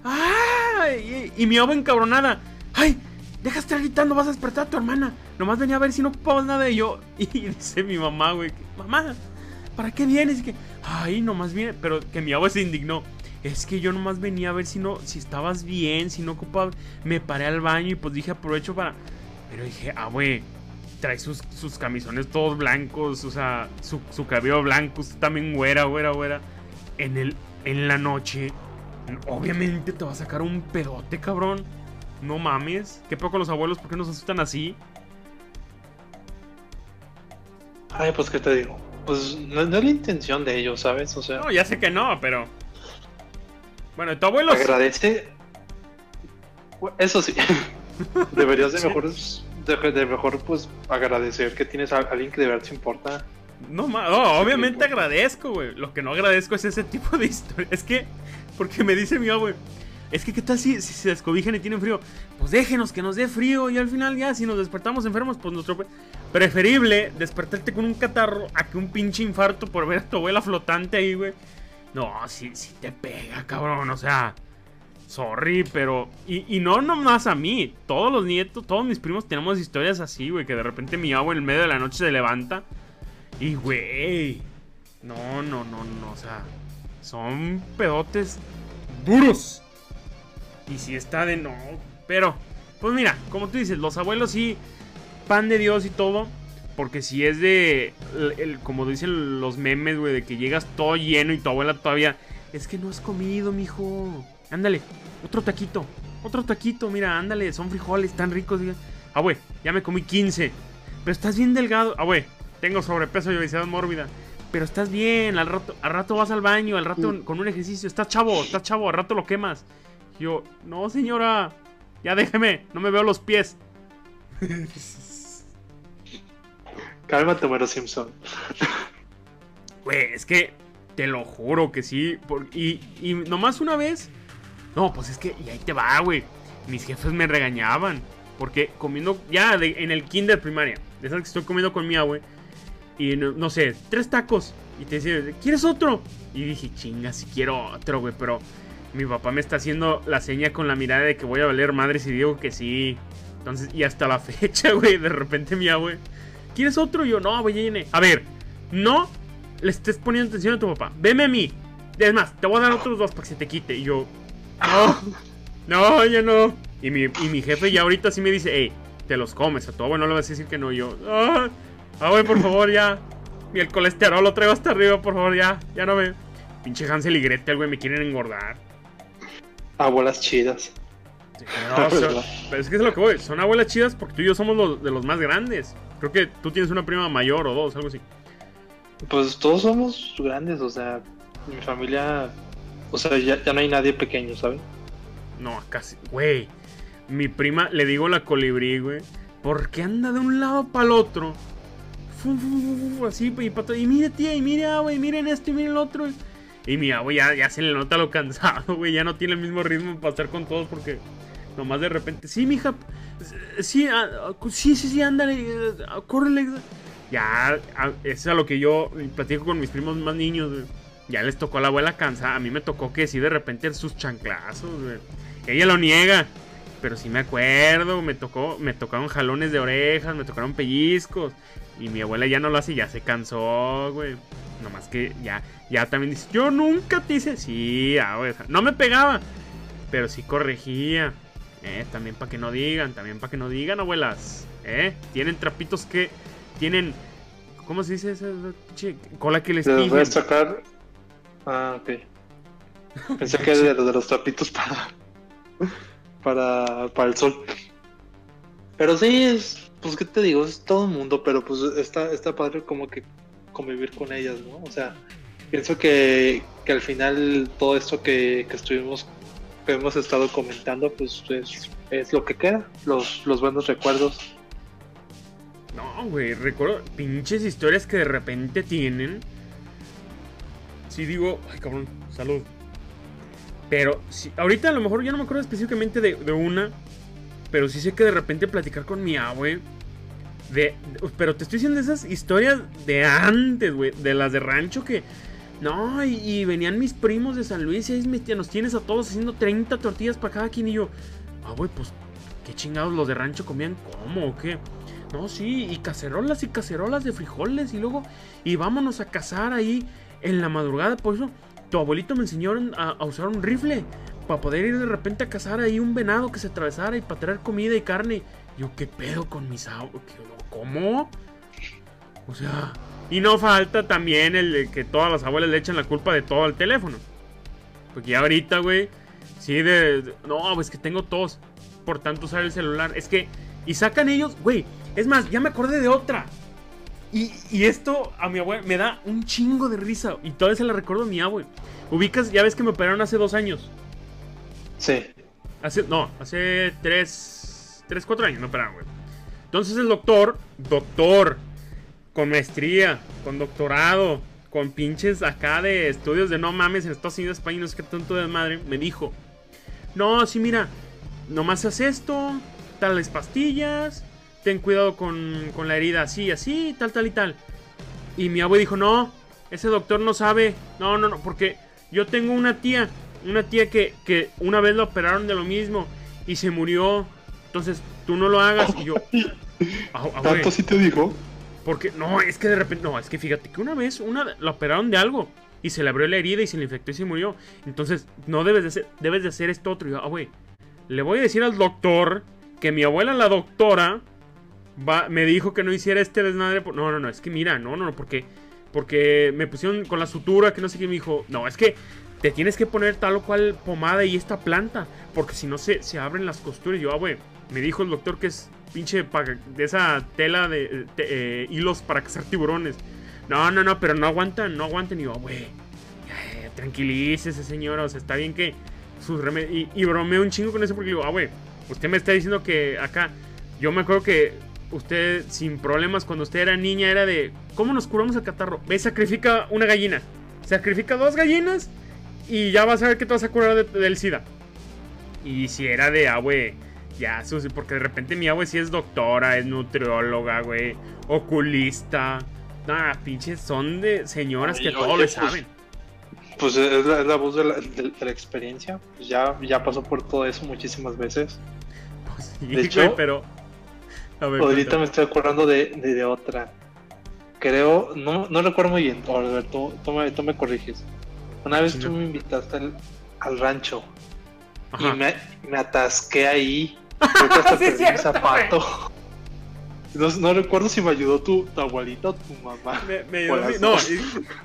¡Ay! Y, mi mamá encabronada. ¡Ay! deja de estar gritando, vas a despertar a tu hermana. Nomás venía a ver si no ocupabas nada de yo. [LAUGHS] Y dice mi mamá, güey, mamá, ¿para qué vienes? Y que, ay, nomás viene. Pero que mi abuela se indignó. Es que yo nomás venía a ver si no, si estabas bien, si no ocupabas. Me paré al baño y pues dije, aprovecho para. Pero dije, ah, güey, trae sus, sus, camisones todos blancos, o sea, su, su cabello blanco, usted también güera, güera, güera. En, el, en la noche, obviamente te va a sacar un pedote, cabrón. No mames. ¿Qué poco los abuelos? ¿Por qué nos asustan así? Ay, pues qué te digo. Pues no, es la intención de ellos, ¿sabes? O sea. No, ya sé que no, pero. Bueno, tu abuelo. Agradece. Eso sí. [LAUGHS] [LAUGHS] Deberías de mejor, de, mejor pues agradecer que tienes a alguien que de verdad te importa. No, no obviamente agradezco, güey. Lo que no agradezco es ese tipo de historia. Es que, porque me dice mi abuelo, es que, ¿qué tal si, se descobijan y tienen frío? Pues déjenos que nos dé frío y al final ya, si nos despertamos enfermos, pues nuestro... Preferible despertarte con un catarro a que un pinche infarto por ver a tu abuela flotante ahí, güey. No, sí, sí te pega, cabrón, o sea... Sorry, pero... Y, y no nomás a mí, todos los nietos, todos mis primos tenemos historias así, güey, que de repente mi abuelo en medio de la noche se levanta y, güey... No, no, no, no, o sea... Son pedotes duros. Y si está de no. Pero, pues mira, como tú dices, los abuelos sí, pan de Dios y todo. Porque si es de, el, como dicen los memes, güey, de que llegas todo lleno y tu abuela todavía, es que no has comido, mijo. Ándale, otro taquito, otro taquito, mira, ándale, son frijoles tan ricos. Ah, güey, ya me comí 15. Pero estás bien delgado. Ah, güey, tengo sobrepeso y obesidad mórbida. Pero estás bien, al rato, al rato vas al baño, al rato mm. con un ejercicio. Estás chavo, estás chavo, al rato lo quemas. Yo, no señora, ya déjeme, no me veo los pies. [LAUGHS] Cálmate, Mero Simpson. Güey, es que te lo juro que sí. y, y nomás una vez. No, pues es que, y ahí te va, güey. Mis jefes me regañaban. Porque comiendo, ya en el kinder primaria. De esas que estoy comiendo con mi güey. Y no, sé, tres tacos. Y te decía, ¿quieres otro? Y dije, chinga, si quiero otro, güey. Pero mi papá me está haciendo la seña con la mirada de que voy a valer madre si digo que sí. Entonces, y hasta la [LAUGHS] fecha, güey, de repente mi güey, ¿quieres otro? Y yo, no, güey, A ver, no le estés poniendo atención a tu papá. Veme a mí. Es más, te voy a dar otros dos para que se te quite. Y yo, no, no, ya no. Y mi, y mi jefe ya ahorita sí me dice, hey, te los comes. A tu abuelo no le vas a decir que no. Yo, ah, güey, por favor, ya. Y el colesterol lo traigo hasta arriba, por favor, ya. Ya no me. Pinche Hansel y Gretel, güey, me quieren engordar. Abuelas chidas. pero es que es lo que voy. Son abuelas chidas porque tú y yo somos los, de los más grandes. Creo que tú tienes una prima mayor o dos, algo así. Pues todos somos grandes, o sea, mi familia, o sea, ya, ya no hay nadie pequeño, ¿sabes? No, casi, güey. Mi prima, le digo la colibrí, güey. ¿Por qué anda de un lado para el otro? Fu, fu, fu, fu, así, y, pato, y mire, tía, y mire, ah, güey, miren esto y miren el otro. Y mi güey, ya, ya se le nota lo cansado, güey. Ya no tiene el mismo ritmo para estar con todos porque nomás de repente, sí, mija, sí, ah, sí, sí, sí, ándale, ah, córrele. Ya, ah, eso es a lo que yo platico con mis primos más niños, güey. Ya les tocó a la abuela cansada. A mí me tocó que sí, de repente sus chanclazos, güey. Ella lo niega. Pero sí me acuerdo, me tocó, me tocaron jalones de orejas, me tocaron pellizcos. Y mi abuela ya no lo hace, ya se cansó, güey. Nomás que ya, ya también dice, yo nunca te hice. Sí, ah, güey, no me pegaba, pero sí corregía. Eh, también para que no digan, también para que no digan, abuelas. Eh, tienen trapitos que tienen, ¿cómo se dice esa cola que les Les voy a sacar. Ah, ok. [LAUGHS] Pensé que era de los trapitos para. para. para el sol. Pero sí, es. Pues, ¿qué te digo? Es todo el mundo, pero pues está, está padre como que convivir con ellas, ¿no? O sea, pienso que, que al final todo esto que, que estuvimos. que hemos estado comentando, pues es, es lo que queda, los, los buenos recuerdos. No, güey, recuerdo pinches historias que de repente tienen. Sí digo, ay cabrón, salud. Pero sí, ahorita a lo mejor ya no me acuerdo específicamente de, de una. Pero sí sé que de repente platicar con mi abue. De, pero te estoy diciendo esas historias de antes, güey. De las de rancho que. No, y, venían mis primos de San Luis y ahí nos tienes a todos haciendo 30 tortillas para cada quien. Y yo, ah, güey, pues, ¿qué chingados los de rancho comían? ¿Cómo o qué? No, sí, y cacerolas y cacerolas de frijoles y luego, y vámonos a cazar ahí en la madrugada. Por eso, tu abuelito me enseñó a, usar un rifle para poder ir de repente a cazar ahí un venado que se atravesara y para traer comida y carne. Yo, ¿qué pedo con mis abuelos? ¿Cómo? O sea, y no falta también el de que todas las abuelas le echan la culpa de todo al teléfono. Porque ya ahorita, güey, sí, de, de- No, pues que tengo tos. Por tanto, usar el celular. Es que. Y sacan ellos, güey. Es más, ya me acordé de otra. Y, y esto a mi abuela me da un chingo de risa. Y todavía se la recuerdo a mi abue. Ubicas, ya ves que me operaron hace dos años. Sí. Hace, no, hace tres, tres, cuatro años me operaron, güey. Entonces el doctor, doctor, con maestría, con doctorado, con pinches acá de estudios de no mames en Estados Unidos, España, no sé qué tanto de madre, me dijo, no, sí, mira, nomás haz esto, tales pastillas, ten cuidado con, con la herida así, así, tal, tal y tal. Y mi abue dijo, no, ese doctor no sabe, no, no, no, porque yo tengo una tía, una tía que, que una vez la operaron de lo mismo y se murió, entonces tú no lo hagas. Y yo, [LAUGHS] ah, ah, ¿Tanto sí te dijo? porque no, es que de repente, no, es que fíjate que una vez una la operaron de algo y se le abrió la herida y se le infectó y se murió. Entonces, no debes de hacer, debes de hacer esto otro. Y yo, ah, güey, le voy a decir al doctor que mi abuela, la doctora, me dijo que no hiciera este desmadre. No, no, no, es que mira, no, no, no, porque, porque me pusieron con la sutura, que no sé qué, me dijo, no, es que te tienes que poner tal o cual pomada y esta planta, porque si no se, se abren las costuras. Yo, ah, güey, me dijo el doctor que es pinche de esa tela de eh, eh, hilos para cazar tiburones. No, no, no, pero no aguantan, no aguantan. Y yo, güey, ya, ya, tranquilícese, señora. O sea, está bien que sus remedios. Y, y bromeo un chingo con eso porque digo, ah, güey, usted me está diciendo que acá. Yo me acuerdo que usted, sin problemas, cuando usted era niña, era de, ¿cómo nos curamos el catarro? Ve, sacrifica una gallina. Sacrifica dos gallinas y ya vas a ver que te vas a curar de- del SIDA. Y si era de, ah, güey, ya, porque de repente mi abue sí es doctora, es nutrióloga, güey, oculista. Nah, pinches, son de señoras que todo le pues, saben. Pues es la, es la voz de la, de- de la experiencia. Pues ya, ya pasó por todo eso muchísimas veces. [LAUGHS] Pues sí, de güey, hecho, pero. A ver, Ahorita me estoy acordando de, de, de otra. Creo, no, no recuerdo muy bien. Oliver, tú, tú me, tú me corriges. Una vez tú me invitaste al, al rancho Ajá. y me, me atasqué ahí. [LAUGHS] Creo que hasta Sí, perdí mi cierto, zapato. [LAUGHS] No, no recuerdo si me ayudó tu, tu abuelita o tu mamá. Me, [LAUGHS] ayudó a No, es,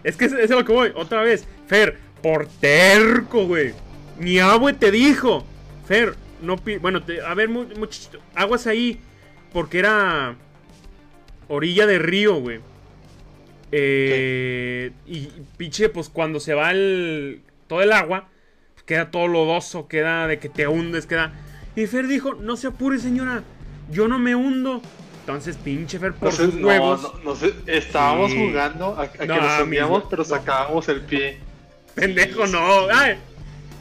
es que es, es a lo que voy. Otra vez. Fer, por terco, güey. Mi abue te dijo. Fer, no pi- Bueno, te- a ver, mu- muchachito. Aguas ahí. Porque era. Orilla de río, güey. Eh, y pinche, pues cuando se va el, todo el agua, queda todo lodoso, queda de que te hundes, queda... Y Fer dijo, no se apure señora, yo no me hundo. Entonces, pinche Fer, por Entonces, sus no, huevos. no, no estábamos Sí. jugando a, a que No, nos hundíamos, pero sacábamos el pie. Pendejo, Sí, no. Ay,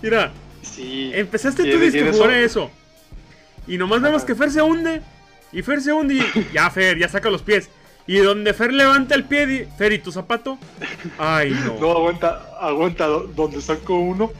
mira, Sí. empezaste tú a jugar eso- a eso. Y nomás vemos que Fer se hunde. Y Fer se hunde y ya, Fer, ya saca los pies. Y donde Fer levanta el pie, di- Fer, ¿y tu zapato? Ay, no. No, aguanta, aguanta, do- donde saco uno,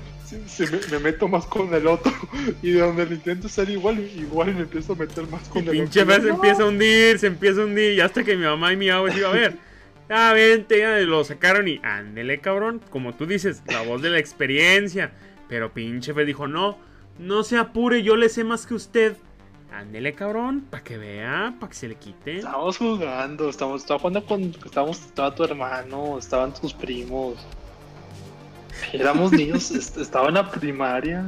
se, me, me meto más con el otro. [LAUGHS] Y de donde lo intento ser igual, igual me empiezo a meter más Y con el pinche otro. Fer se No. empieza a hundir, se empieza a hundir. Y hasta que mi mamá y mi abuelo iban a ver. [LAUGHS] Ah, vente, ya lo sacaron y ándele, cabrón. Como tú dices, la voz de la experiencia. Pero pinche Fer dijo, no, no se apure, yo le sé más que usted. Ándele, cabrón, para que vea, para que se le quite. Estábamos jugando, estábamos, estaba jugando con, estábamos, estaba tu hermano, estaban tus primos. Éramos niños, [LAUGHS] est- estaba en la primaria.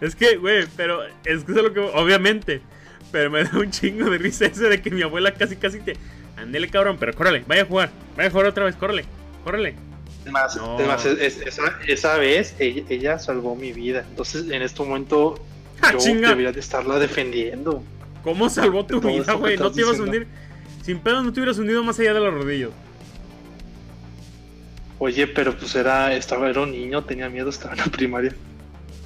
Es que, güey, pero es que eso es lo que. Obviamente. Pero me [LAUGHS] da un chingo de risa ese de que mi abuela casi, casi te. Ándele, cabrón, pero córrele, vaya a jugar. Vaya a jugar otra vez, córrele, córrele. Además, No. además, es- es- esa, esa vez ella, ella salvó mi vida. Entonces, en este momento, ¡Ja, yo chinga! debería de estarla defendiendo. ¿Cómo salvó tu vida, güey? No te ibas a hundir. Sin pedos no te hubieras hundido más allá de los rodillos. Oye, pero pues era, estaba, era un niño, tenía miedo, estaba en la primaria.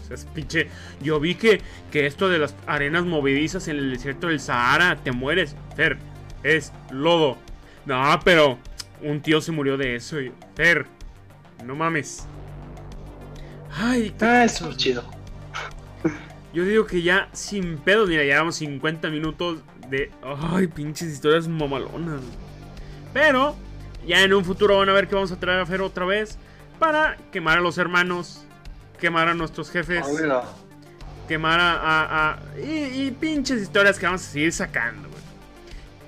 O sea, es pinche. Yo vi que, que esto de las arenas movedizas en el desierto del Sahara, te mueres. Fer, es lodo. No, pero un tío se murió de eso. Y, Fer, no mames. Ay, qué Ah, eso es chido. Yo digo que ya sin pedos, mira, llevamos 50 minutos de. Ay, pinches historias mamalonas. Pero, ya en un futuro van a ver que vamos a traer a Fer otra vez para quemar a los hermanos, quemar a nuestros jefes, Hola. quemar a. a- a- y, y pinches historias que vamos a seguir sacando, güey.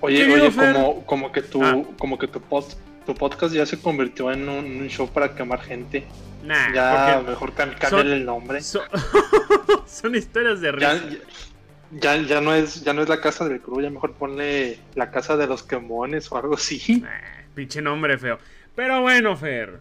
Oye, oye, como, como que tu, Ah. como que tu, post, tu podcast ya se convirtió en un, un show para quemar gente. Nah, Ya, mejor cam- cámbiale son- el nombre. son, [LAUGHS] son historias de risa. ya, ya, ya no es, ya no es la casa del crew, ya mejor ponle la casa de los quemones o algo así. Nah, pinche nombre feo. Pero bueno, Fer.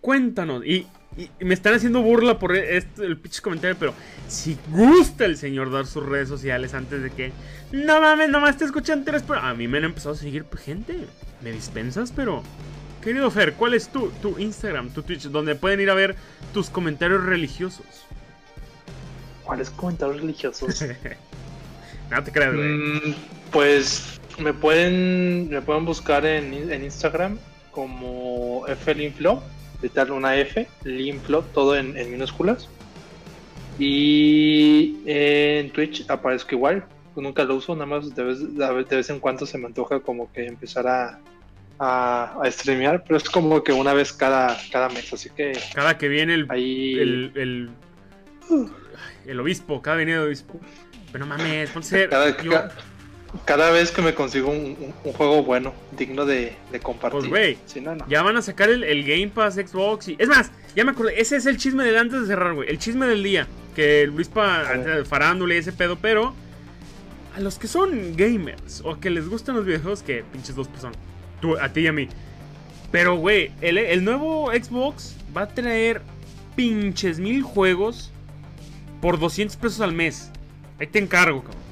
Cuéntanos. Y, y- y me están haciendo burla por este, el pinche comentario, pero si gusta el señor dar sus redes sociales antes de que. No mames, nomás te escuchan tres, pero a mí me han empezado a seguir gente. Me dispensas, pero. Querido Fer, ¿cuál es tu, tu Instagram, tu Twitch, donde pueden ir a ver tus comentarios religiosos? ¿Cuáles comentarios religiosos? [LAUGHS] no te creas, güey. Mm, pues me pueden, me pueden buscar en, en Instagram como FLinflow, literal una F, Linflow, todo en, en minúsculas. Y en Twitch aparezco igual, nunca lo uso, nada más de vez, de vez en cuando se me antoja como que empezar a, a, a streamear, pero es como que una vez cada, cada mes, así que Cada que viene el, ahí... el, el, el obispo, cada venida de obispo. Pero no mames, ponte Cada, yo- ca- cada vez que me consigo un, un- un juego bueno, digno de, de compartir. Pues, güey, Si no, no. Ya van a sacar el, el Game Pass Xbox y... Es más, ya me acordé, ese es el chisme del antes de cerrar, güey. El chisme del día. Que Luis pa, farándula y ese pedo, pero... A los que son gamers o que les gustan los videojuegos, que pinches dos pues son. Tú, a ti y a mí. Pero, güey, el, el nuevo Xbox va a traer pinches mil juegos por 200 pesos al mes. Ahí te encargo, cabrón.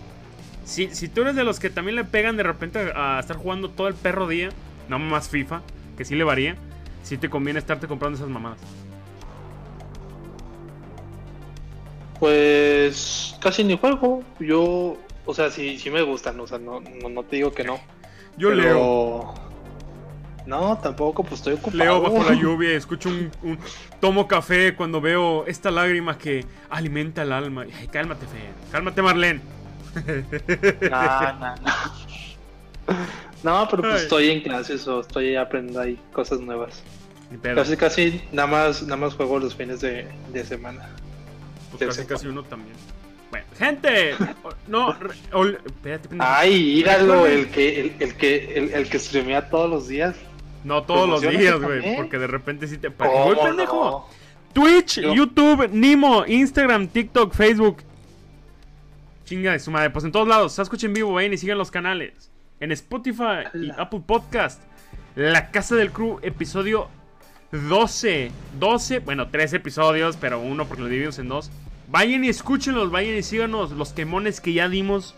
Si, si tú eres de los que también le pegan de repente a estar jugando todo el perro día, no más FIFA, que sí le varía, sí te conviene estarte comprando esas mamadas. Pues casi ni juego. Yo, o sea, sí, sí me gustan, o sea, no, no, no te digo que no. Yo pero- leo, No, tampoco, pues estoy ocupado. leo bajo la lluvia, escucho un, un- Tomo café cuando veo esta lágrima que alimenta el alma. Ay, cálmate, Fer. Cálmate, Marlene. [LAUGHS] No, no, no. No, pero pues Ay. estoy en clases o estoy aprendiendo ahí cosas nuevas. Casi, casi, nada más, nada más juego los fines de, de semana. Pues casi, casi uno también. Bueno, gente. No, re- ol- espérate. Ay, íralo, el que, el, el que, el, el que streamea todos los días. No todos los días, güey. Porque de repente sí te. Twitch, Yo- YouTube, Nimo, Instagram, TikTok, Facebook. Chinga de su madre. Pues en todos lados. Se escucha en vivo, vayan y sigan los canales. En Spotify y. Apple Podcast. La Casa del Crew, episodio 12. 12, bueno, 3 episodios, pero uno porque lo dividimos en dos. Vayan y escúchenlos, vayan y síganos los quemones que ya dimos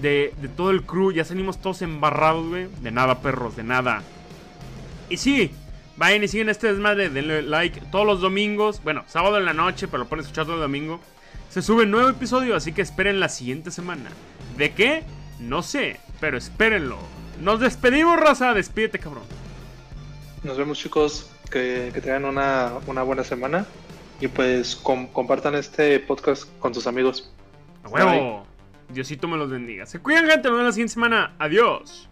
de, todo el crew. Ya salimos todos embarrados, güey. De nada, perros, de nada. Y sí, vayan y siguen este desmadre, denle like todos los domingos. Bueno, sábado en la noche, pero lo pueden escuchar todo el domingo. Se sube nuevo episodio, así que esperen la siguiente semana. ¿De qué? No sé, pero espérenlo. Nos despedimos, raza. Despídete, cabrón. Nos vemos, chicos. Que, tengan una buena semana. Y pues com- compartan este podcast con sus amigos. A huevo. Diosito me los bendiga. Se cuidan, gente. Nos vemos la siguiente semana. Adiós.